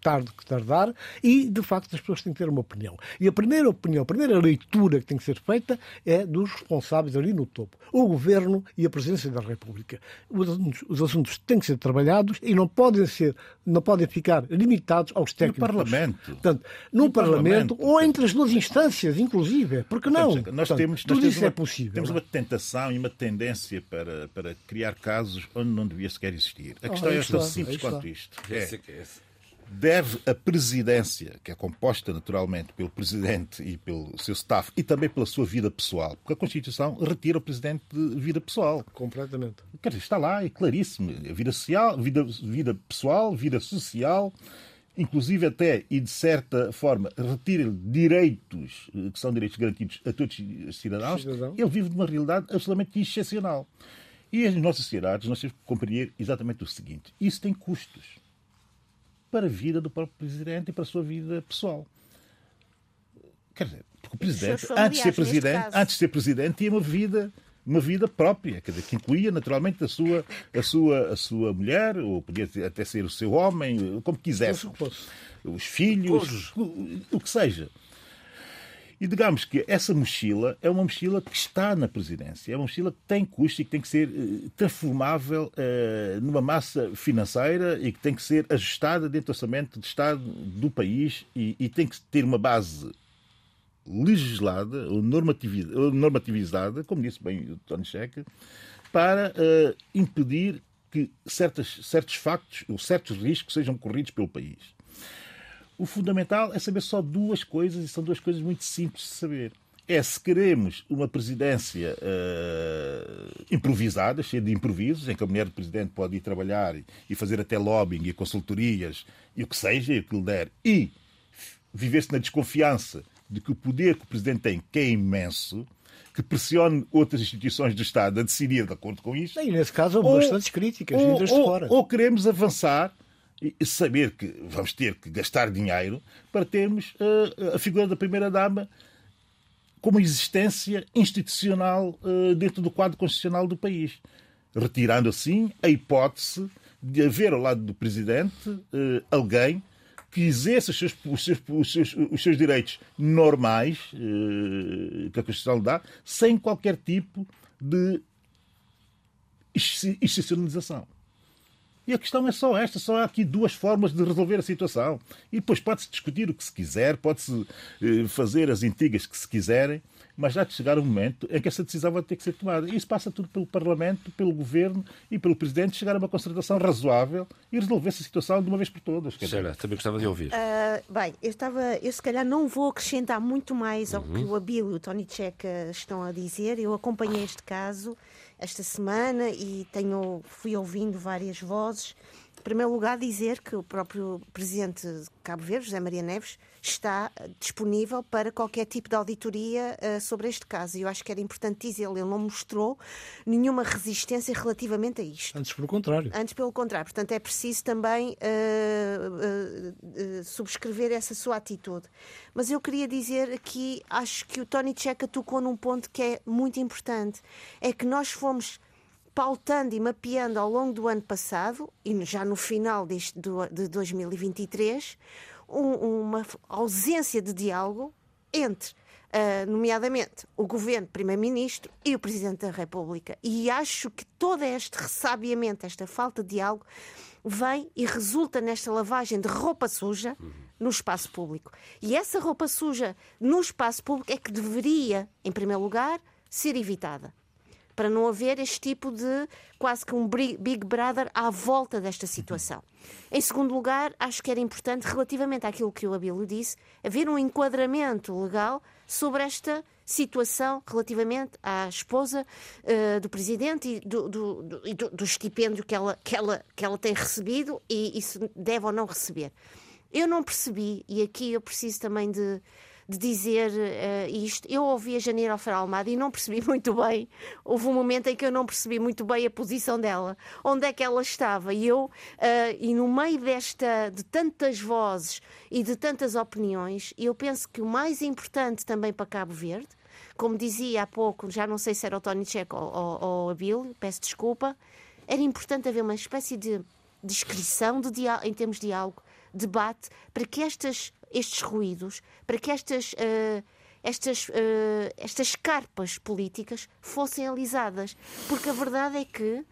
tarde que tardar e, de facto, as pessoas têm que ter uma opinião. E a primeira opinião, a primeira leitura que tem que ser feita é dos responsáveis ali no topo, o Governo e a Presidência da República. Os assuntos, os assuntos têm que ser trabalhados e não podem ser, não podem ficar limitados aos técnicos. Parlamento. Portanto, no, No Parlamento, Parlamento. ou entre as duas instâncias, inclusive. Porque não? Nós Portanto, temos, tudo nós temos isso uma, é possível. Temos não é? uma tentação e uma tendência para, para criar casos onde não devia sequer existir. A Ah, questão é tão simples quanto isto. Esse É, é é deve a presidência, que é composta naturalmente pelo presidente e pelo seu staff, e também pela sua vida pessoal, porque a Constituição retira o presidente de vida pessoal. Completamente. Quer dizer, está lá, é claríssimo. Vida social, vida, vida pessoal, vida social, inclusive até, e de certa forma, retira direitos, eh, que são direitos garantidos a todos os cidadãos. Cidadão. Ele vive de uma realidade absolutamente excepcional. E as nossas sociedades, nós temos que compreender exatamente o seguinte: isso tem custos para a vida do próprio presidente e para a sua vida pessoal. Quer dizer, porque o presidente, antes de ser presidente, antes de ser presidente, tinha uma vida, uma vida própria, quer dizer, que incluía naturalmente a sua, a sua, a sua mulher, ou podia até ser o seu homem, como quisesse, os filhos, o que seja. E digamos que essa mochila é uma mochila que está na presidência, é uma mochila que tem custo e que tem que ser eh, transformável eh, numa massa financeira e que tem que ser ajustada dentro do orçamento de Estado do país e, tem que ter uma base legislada ou normativi- ou normativizada, como disse bem o Tony Checa, para eh, impedir que certas, certos factos ou certos riscos sejam corridos pelo país. O fundamental é saber só duas coisas, e são duas coisas muito simples de saber. É se queremos uma presidência eh, improvisada, cheia de improvisos, em que a mulher do presidente pode ir trabalhar e fazer até lobbying e consultorias e o que seja, e o que lhe der, e viver-se na desconfiança de que o poder que o presidente tem, que é imenso, que pressione outras instituições do Estado a decidir de acordo com isto, E nesse caso houve ou- bastantes críticas ou, vindas de fora. ou queremos avançar e saber que vamos ter que gastar dinheiro para termos eh, a figura da primeira-dama como existência institucional eh, dentro do quadro constitucional do país. Retirando assim a hipótese de haver ao lado do presidente eh, alguém que exerça os seus, os seus, os seus, os seus direitos normais que a Constituição lhe dá, sem qualquer tipo de institucionalização. E a questão é só esta, só há aqui duas formas de resolver a situação. E depois pode-se discutir o que se quiser, pode-se eh, fazer as intrigas que se quiserem, mas já de chegar um momento em que essa decisão vai ter que ser tomada. E isso passa tudo pelo Parlamento, pelo Governo e pelo Presidente chegar a uma concertação razoável e resolver essa situação de uma vez por todas. Sheila, também gostava de ouvir. Ah, bem, eu estava, eu se calhar não vou acrescentar muito mais ao que o Abílio e o Tony Checa estão a dizer. Eu acompanhei este caso esta semana e tenho, fui ouvindo várias vozes. Em primeiro lugar, dizer que o próprio presidente de Cabo Verde, José Maria Neves, está disponível para qualquer tipo de auditoria eh, sobre este caso. E eu acho que era importante dizer, ele não mostrou nenhuma resistência relativamente a isto. Antes, pelo contrário. Antes, pelo contrário. Portanto, é preciso também eh, eh, subscrever essa sua atitude. Mas eu queria dizer aqui, acho que o Tony Checa tocou num ponto que é muito importante. É que nós fomos pautando e mapeando ao longo do ano passado, e já no final deste, do, de 2023, um- uma ausência de diálogo entre Uh, nomeadamente o governo, primeiro-ministro e o presidente da República. E acho que todo este ressabiamento, esta falta de diálogo, vem e resulta nesta lavagem de roupa suja no espaço público. E essa roupa suja no espaço público é que deveria, em primeiro lugar, ser evitada para não haver este tipo de quase que um Big Brother à volta desta situação. Em segundo lugar, acho que era importante, relativamente àquilo que o Abílio disse, haver um enquadramento legal sobre esta situação relativamente à esposa eh, do presidente e do, do- do- do estipêndio que ela, que, ela, que ela tem recebido e isso deve ou não receber. Eu não percebi, e aqui eu preciso também de, de dizer uh, isto. Eu ouvi a Janeiro Alfaro Almada e não percebi muito bem. Houve um momento em que eu não percebi muito bem a posição dela, onde é que ela estava. E eu, uh, e no meio desta, de tantas vozes e de tantas opiniões, eu penso que o mais importante também para Cabo Verde, como dizia há pouco, já não sei se era o Tony Checo ou, ou, ou a Bill, peço desculpa, era importante haver uma espécie de descrição de em termos de diálogo, debate, para que estas estes ruídos, para que estas, uh, estas, uh, estas carpas políticas fossem alisadas. Porque a verdade é que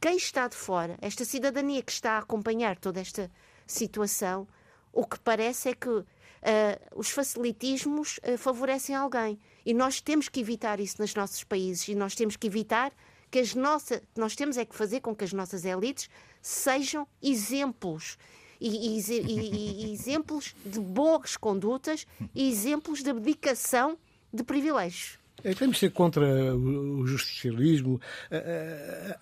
quem está de fora, esta cidadania que está a acompanhar toda esta situação, o que parece é que uh, os facilitismos favorecem alguém. E nós temos que evitar isso nos nossos países e nós temos que evitar que as nossas. Nós temos é que fazer com que as nossas elites sejam exemplos e, e, e, exemplos de boas condutas e exemplos de abdicação de privilégios. É, temos de ser contra o justicialismo,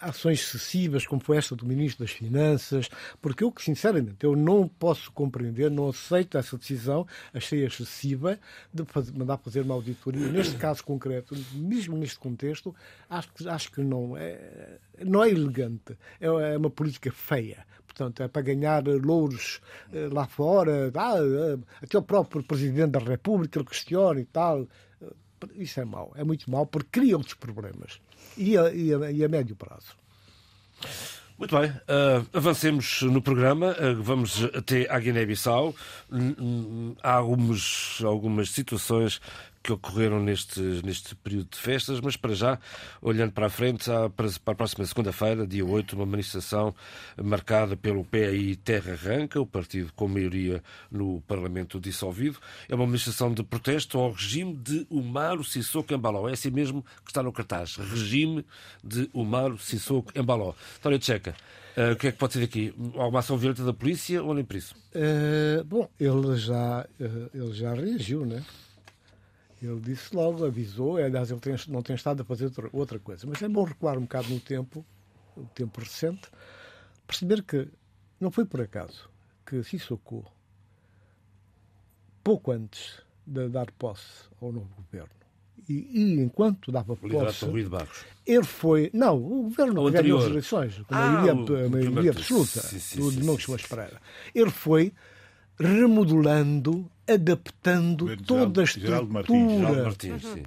ações excessivas como foi esta do Ministro das Finanças, porque eu, sinceramente, eu não posso compreender, não aceito essa decisão, achei excessiva, de fazer, mandar fazer uma auditoria. Neste caso concreto, mesmo neste contexto, acho, acho que não é, não é elegante, é, é uma política feia portanto, é para ganhar louros eh, lá fora, ah, eh, até o próprio Presidente da República questiona e tal. Eh, isso é mau, é muito mau, porque cria outros problemas. E a, e a, e a médio prazo. Muito bem, uh, avancemos no programa, uh, vamos até à Guiné-Bissau. Há algumas, algumas situações que ocorreram neste, neste período de festas, mas para já, olhando para a frente, há, para, para a próxima segunda-feira, dia 8, uma manifestação marcada pelo PAI Terra Arranca, o partido com maioria no Parlamento dissolvido. É uma manifestação de protesto ao regime de Umaro Sissoko Embaló. É assim mesmo que está no cartaz. Regime de Umaro Sissoko Embaló. Vitória Tcheca. Uh, o que é que pode ser aqui? Alguma ação violenta da polícia ou nem por isso? Uh, bom, ele já, uh, ele já reagiu, né? Ele disse logo, avisou, aliás, ele tem, não tem estado a fazer outra, outra coisa. Mas é bom recuar um bocado no tempo, o tempo recente, perceber que não foi por acaso que Sissoko, pouco antes de dar posse ao novo governo, e, e enquanto dava posse, ele foi. Não, o governo não ganhou as eleições, com a ah, maioria, a maioria absoluta sim, sim, do Domingos Pereira. Ele foi remodelando, adaptando toda a estrutura. Martins,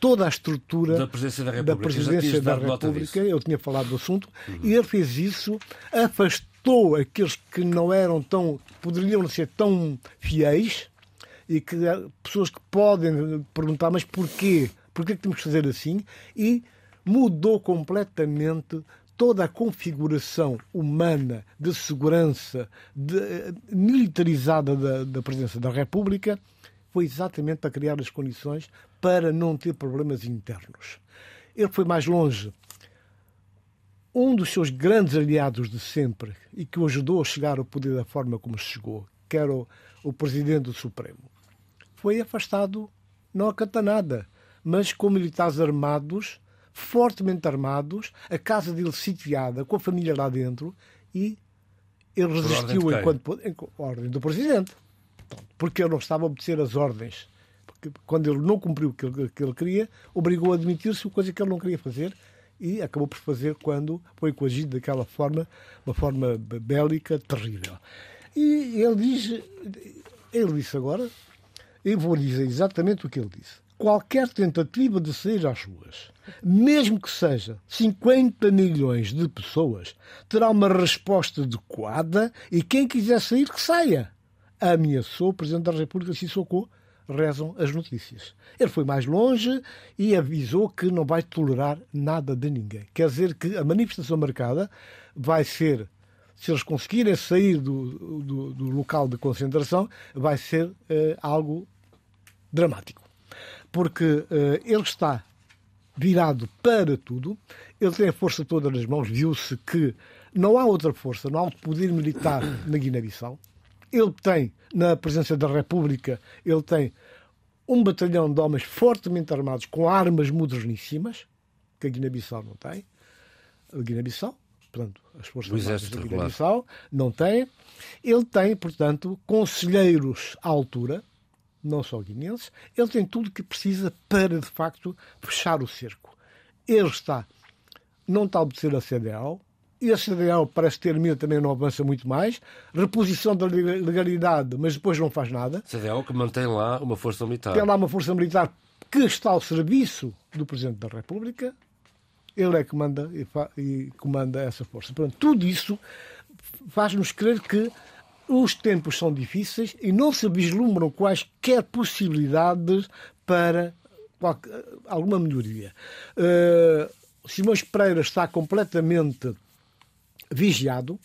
toda a estrutura da presidência da República. Da presidência da República. Eu tinha falado do assunto uhum. e ele fez isso, afastou aqueles que não eram tão, poderiam ser tão fiéis e que pessoas que podem perguntar, mas porquê? Porquê que temos que fazer assim? E mudou completamente toda a configuração humana de segurança de, militarizada da, da presença da República foi exatamente para criar as condições para não ter problemas internos. Ele foi mais longe. Um dos seus grandes aliados de sempre e que o ajudou a chegar ao poder da forma como chegou, que era o, o presidente do Supremo, foi afastado, não acata nada, mas com militares armados fortemente armados, a casa dele sitiada, com a família lá dentro, e ele resistiu enquanto ordem do presidente, porque ele não estava a obedecer as ordens. Porque quando ele não cumpriu o que ele, que ele queria, obrigou a admitir-se, coisa que ele não queria fazer, e acabou por fazer quando foi coagido daquela forma, uma forma bélica terrível. E ele diz, ele disse agora, eu vou dizer exatamente o que ele disse qualquer tentativa de sair às ruas, mesmo que seja 50 milhões de pessoas, terá uma resposta adequada e quem quiser sair, que saia. Ameaçou o Presidente da República Sissoko, rezam as notícias. Ele foi mais longe e avisou que não vai tolerar nada de ninguém. Quer dizer que a manifestação marcada vai ser se eles conseguirem sair do, do, do, local de concentração, vai ser eh, algo dramático porque uh, ele está virado para tudo, ele tem a força toda nas mãos, viu-se que não há outra força, não há outro poder militar na Guiné-Bissau. Ele tem, na presença da República, ele tem um batalhão de homens fortemente armados com armas moderníssimas, que a Guiné-Bissau não tem. A Guiné-Bissau, portanto, as forças armadas da Guiné-Bissau não têm. Ele tem, portanto, conselheiros à altura, não só guineenses, ele tem tudo o que precisa para, de facto, fechar o cerco. Ele está, não está a obedecer a CDAO, e a CDAO parece ter medo também não avança muito mais. Reposição da legalidade, mas depois não faz nada. CDAO que mantém lá uma força militar. Tem lá uma força militar que está ao serviço do Presidente da República. Ele é que manda e, e comanda essa força. Portanto, tudo isso faz-nos crer que os tempos são difíceis e não se vislumbram quaisquer possibilidades para qualquer, alguma melhoria. Uh, Simões Pereira está completamente vigiado,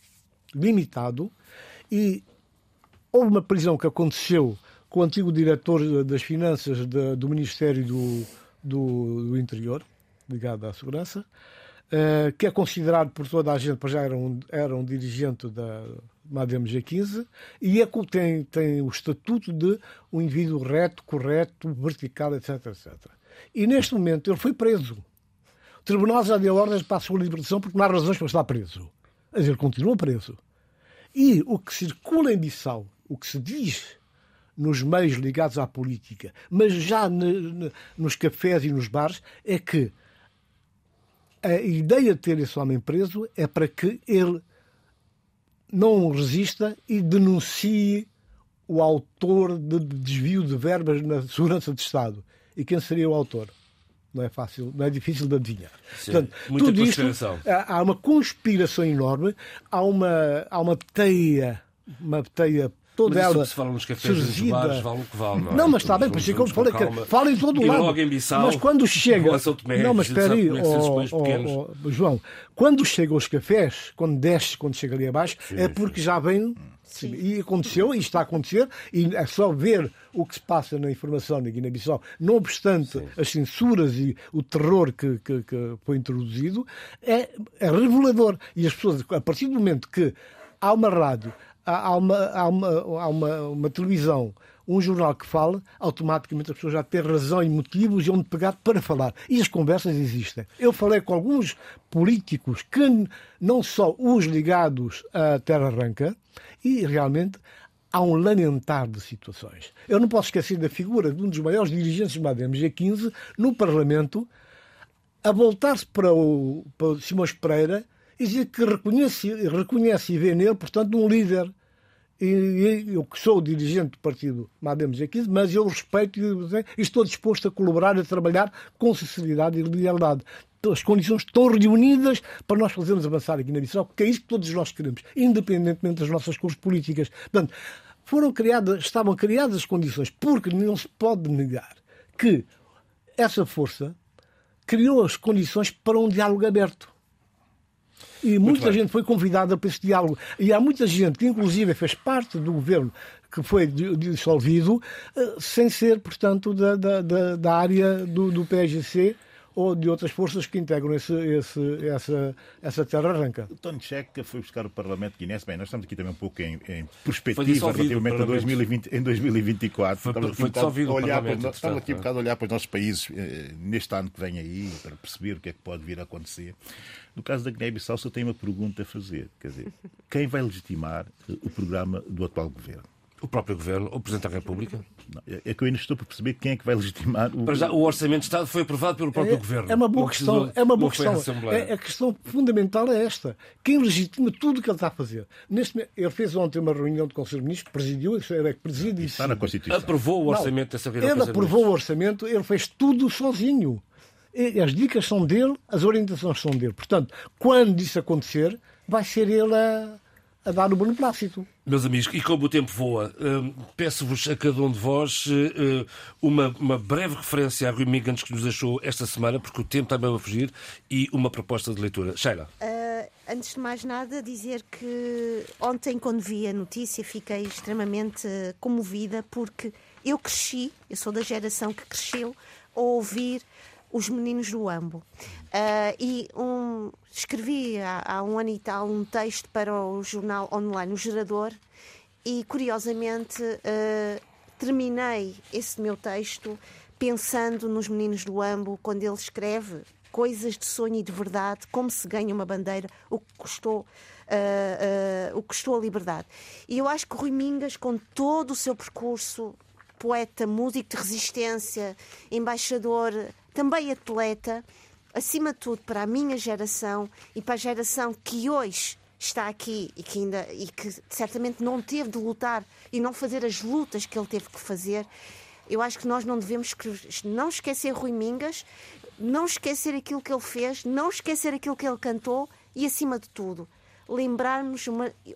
limitado, e houve uma prisão que aconteceu com o antigo diretor das finanças de, do Ministério do, do, do, Interior, ligado à segurança, uh, que é considerado por toda a gente, pois já era um, era um dirigente da MADEM G15, e é, tem, tem o estatuto de um indivíduo reto, correto, vertical, etc, etc. E neste momento ele foi preso. O Tribunal já deu ordens para a sua libertação porque não há razões para estar preso. Mas ele continua preso. E o que circula em Bissau, o que se diz nos meios ligados à política, mas já nos cafés e nos bares, é que a ideia de ter esse homem preso é para que ele não resista e denuncie o autor de desvio de verbas na segurança de Estado. E quem seria o autor? Não é fácil, não é difícil de adivinhar. Sim, Portanto, tudo isto, há uma conspiração enorme, há uma, há uma teia, uma teia toda mas ela. Se falam nos cafés nos bares, vale o que vale. Não, é? não mas está bem, por isso é que eu falei que fala em todo o lado. Logo em Bissau, mas quando chega. Tomé, não, mas espera aí, oh, oh, oh, João, quando chega aos cafés, quando desce, quando chega ali abaixo, sim, é porque sim. já vem. Sim. E aconteceu, e está a acontecer, e é só ver o que se passa na informação na Guiné-Bissau, não obstante Sim. as censuras e o terror que, que, que foi introduzido, é, é, revelador. E as pessoas, a partir do momento que há uma rádio, há uma, há uma, há uma, uma televisão, um jornal que fala, automaticamente as pessoas já têm razão e motivos e onde pegar para falar. E as conversas existem. Eu falei com alguns políticos que não só os ligados à Terra Arranca, e realmente há um lamentar de situações. Eu não posso esquecer da figura de um dos maiores dirigentes do MADEM G15 no Parlamento a voltar-se para o, para o Simões Pereira e dizer que reconhece, reconhece e vê nele, portanto, um líder. E, eu que sou dirigente do partido Madem G15, mas eu respeito e estou disposto a colaborar e a trabalhar com sinceridade e lealdade. As condições estão reunidas para nós fazermos avançar aqui na Bissau, porque é isso que todos nós queremos, independentemente das nossas cores políticas. Portanto, foram criadas, estavam criadas as condições, porque não se pode negar que essa força criou as condições para um diálogo aberto. E muita gente foi convidada para esse diálogo. E há muita gente que, inclusive, fez parte do governo que foi dissolvido, eh, sem ser, portanto, da, da, da área do, do PSGC ou de outras forças que integram esse, esse, essa, essa terra arranca. O Tony Checa foi buscar o Parlamento guinense. Bem, nós estamos aqui também um pouco em, em perspectiva relativamente a 2020, em 2024. Foi, estamos foi aqui, um olhar para, estamos aqui um bocado a olhar para os nossos países eh, neste ano que vem aí, para perceber o que é que pode vir a acontecer. No caso da Guiné-Bissau, só tenho uma pergunta a fazer. Quer dizer, quem vai legitimar eh, o programa do atual governo? O próprio Governo, o Presidente da República? Não, é, que eu ainda estou para perceber quem é que vai legitimar o. Para já, o Orçamento de Estado foi aprovado pelo próprio é, Governo. É uma boa questão. É uma boa questão. A, é, a questão fundamental é esta. Quem legitima tudo o que ele está a fazer? Neste, ele fez ontem uma reunião do Conselho de Ministros, presidiu, ele é que preside Está na Constituição. Aprovou o orçamento não, dessa vez. Ele aprovou o orçamento, ele fez tudo sozinho. As dicas são dele, as orientações são dele. Portanto, quando isso acontecer, vai ser ele a a dar o beneplácito. Meus amigos, e como o tempo voa, hum, peço-vos a cada um de vós hum, uma, uma breve referência a Rui Migans que nos deixou esta semana, porque o tempo está mesmo a fugir, e uma proposta de leitura. Sheila. Uh, antes de mais nada, dizer que ontem, quando vi a notícia, fiquei extremamente comovida, porque eu cresci, eu sou da geração que cresceu a ouvir os Meninos do Ambo. Uh, e um, escrevi há, há, um ano e tal um texto para o jornal online, o Gerador, e curiosamente uh, terminei esse meu texto pensando nos Meninos do Ambo, quando ele escreve coisas de sonho e de verdade, como se ganha uma bandeira, o que custou. Uh, o que custou a liberdade. E eu acho que Rui Mingas, com todo o seu percurso poeta, músico de resistência, embaixador, também atleta, acima de tudo para a minha geração e para a geração que hoje está aqui e que ainda e que certamente não teve de lutar e não fazer as lutas que ele teve que fazer. Eu acho que nós não devemos não esquecer Rui Mingas, não esquecer aquilo que ele fez, não esquecer aquilo que ele cantou e, acima de tudo, lembrarmos,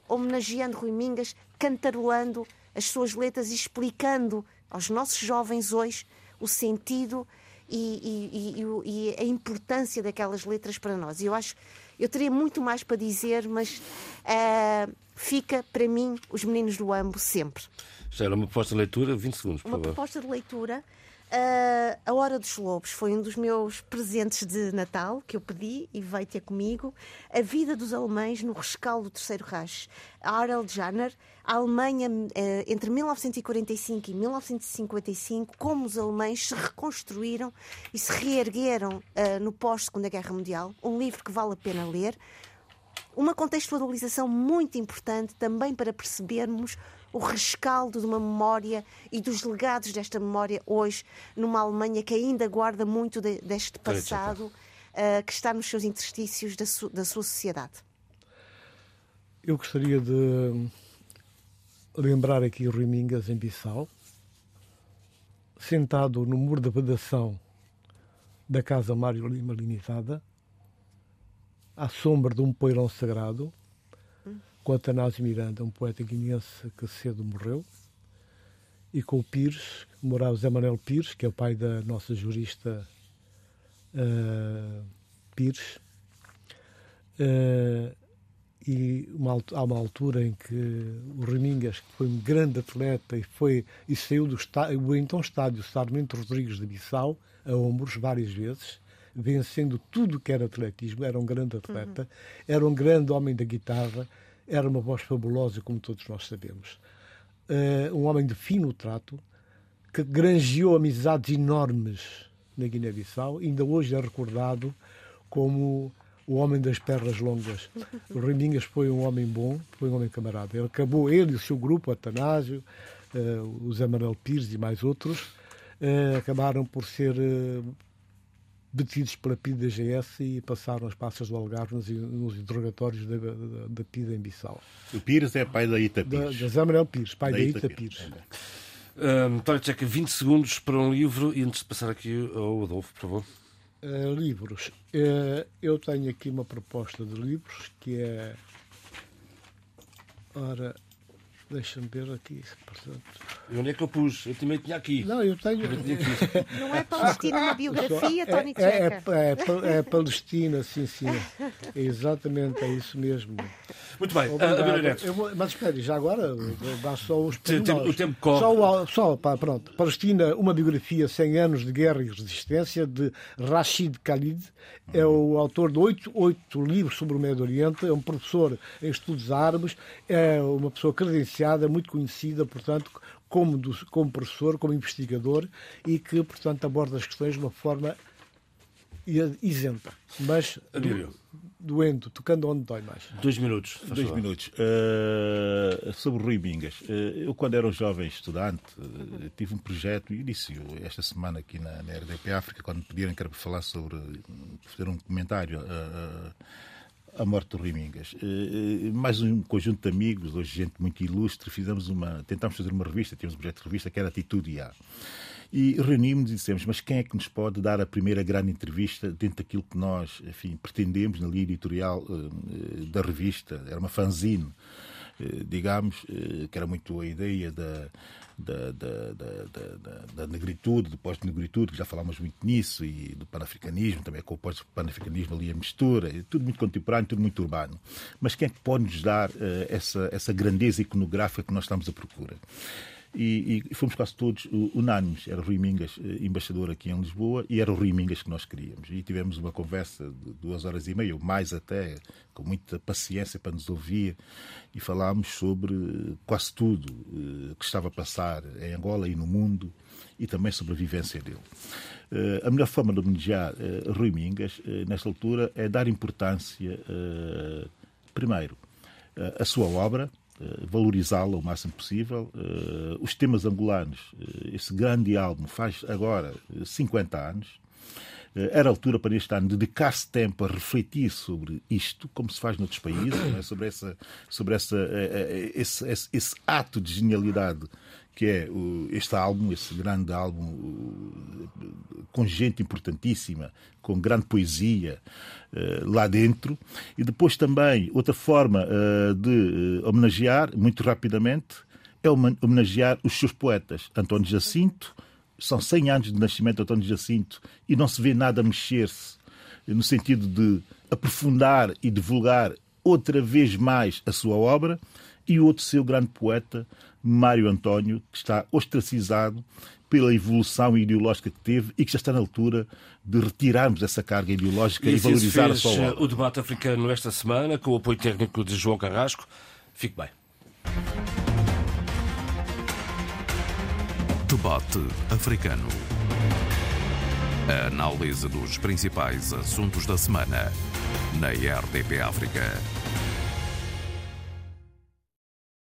homenageando Rui Mingas, cantarolando as suas letras e explicando aos nossos jovens hoje o sentido e, e, e, e, a importância daquelas letras para nós. Eu acho, eu teria muito mais para dizer, mas uh, fica para mim os meninos do Ambo sempre. Já era uma proposta de leitura, 20 segundos, por Uma favor. proposta de leitura Uh, a Hora dos Lobos foi um dos meus presentes de Natal que eu pedi e veio ter comigo. A Vida dos Alemães no Rescaldo do Terceiro Reich. Harald Janner, a Alemanha uh, entre 1945 e 1955, como os alemães se reconstruíram e se reergueram uh, no pós-Segunda Guerra Mundial. Um livro que vale a pena ler. Uma contextualização muito importante também para percebermos o rescaldo de uma memória e dos legados desta memória hoje numa Alemanha que ainda guarda muito de, deste passado uh, que está nos seus interstícios da, su, da sua sociedade. Eu gostaria de lembrar aqui Rui Mingas em Bissau, sentado no muro da vedação da Casa Mário Lima Limitada, à sombra de um poeirão sagrado, com Atanásio Miranda, um poeta guineense que cedo morreu, e com o Pires, morava Zé Manuel Pires, que é o pai da nossa jurista uh, Pires. Uh, e uma, há uma altura em que o Remingas, que foi um grande atleta e, foi, e saiu do estádio, o então estádio Sarmento Rodrigues de Bissau, a ombros, várias vezes, vencendo tudo que era atletismo, era um grande atleta, uhum. era um grande homem da guitarra, era uma voz fabulosa, como todos nós sabemos. Uh, um homem de fino trato, que granjeou amizades enormes na Guiné-Bissau, ainda hoje é recordado como o homem das pernas longas. O Rendinhas foi um homem bom, foi um homem camarada. Ele acabou, ele e o seu grupo, Atanásio, uh, o Zé Manuel Pires e mais outros, uh, acabaram por ser detidos pela PIDE da GS e passaram as passas do Algarve nos, nos interrogatórios da, da, da, em Bissau. O Pires é pai da Ita Pires. Da, da Zé Manuel Pires, pai da, da Ita, Ita Pires. Pires. Um, António Tcheca, 20 segundos para um livro e antes de passar aqui ao Adolfo, por favor. Uh, livros. Uh, eu tenho aqui uma proposta de livros que é. Ora, Deixa-me ver aqui. Portanto... E onde é que eu pus? Eu também tinha aqui. Não, eu tenho. Eu Não é Palestina uma biografia, é, Tony é, é, é, é, Palestina, sim, sim. É exatamente, é isso mesmo. Muito bem. Uh, vou, mas espere, já agora, dá só os O tempo corre. Só, só pá, pronto. Palestina, uma biografia 100 anos de guerra e resistência, de Rashid Khalid. É o autor de oito, oito livros sobre o Médio Oriente. É um professor em estudos árabes. É uma pessoa credenciada, muito conhecida, portanto, como, do, como professor, como investigador e que, portanto, aborda as questões de uma forma isenta, mas do, doendo, tocando onde dói mais. Dois minutos. Dois minutos. Uh, sobre Rui Mingas. Uh, eu, quando era um jovem estudante, uh, tive um projeto, e disse esta semana aqui na, na RDP África, quando me pediram que era para falar sobre, fazer um comentário a morte do Rui Mingas. mais um conjunto de amigos, hoje gente muito ilustre, fizemos uma, tentámos fazer uma revista, tínhamos um projeto de revista que era Atitude A. E reunimos e dissemos, mas quem é que nos pode dar a primeira grande entrevista dentro daquilo que nós, enfim, pretendemos na linha editorial uh, da revista? Era uma fanzine, digamos, uh, que era muito a ideia da, da, da, da, da, negritude, do pós-negritude, que já falámos muito nisso, e do panafricanismo, também com o pós-panafricanismo ali a mistura, tudo muito contemporâneo, tudo muito urbano. Mas quem é que pode nos dar essa, essa grandeza iconográfica que nós estamos à procura? E, e, fomos quase todos unânimes. Era Rui Mingas, eh, embaixador aqui em Lisboa, e era o Rui Mingas que nós queríamos. E tivemos uma conversa de duas horas e meia, ou mais até, com muita paciência para nos ouvir, e falámos sobre quase tudo uh, que estava a passar em Angola e no mundo, e também sobre a vivência dele. A melhor forma de homenagear Rui Mingas, nesta altura, é dar importância, primeiro, à sua obra, valorizá-la o máximo possível. Os temas angolanos, esse grande álbum faz agora 50 anos. Era a altura para este ano dedicar-se tempo a refletir sobre isto, como se faz noutros países, é? sobre, essa, sobre essa, esse, esse, esse ato de genialidade que é este álbum, esse grande álbum com gente importantíssima, com grande poesia uh, lá dentro. E depois também, outra forma uh, de uh, homenagear, muito rapidamente, é homenagear os seus poetas. António Jacinto, são 100 anos de nascimento de António Jacinto e não se vê nada mexer-se no sentido de aprofundar e divulgar outra vez mais a sua obra. E o outro seu grande poeta, Mário António, que está ostracizado pela evolução ideológica que teve e que já está na altura de retirarmos essa carga ideológica e, e valorizar a sua obra. Eh, o debate africano esta semana, com o apoio técnico de João Carrasco. Fique bem. Debate africano. A análise dos principais assuntos da semana na RDP África.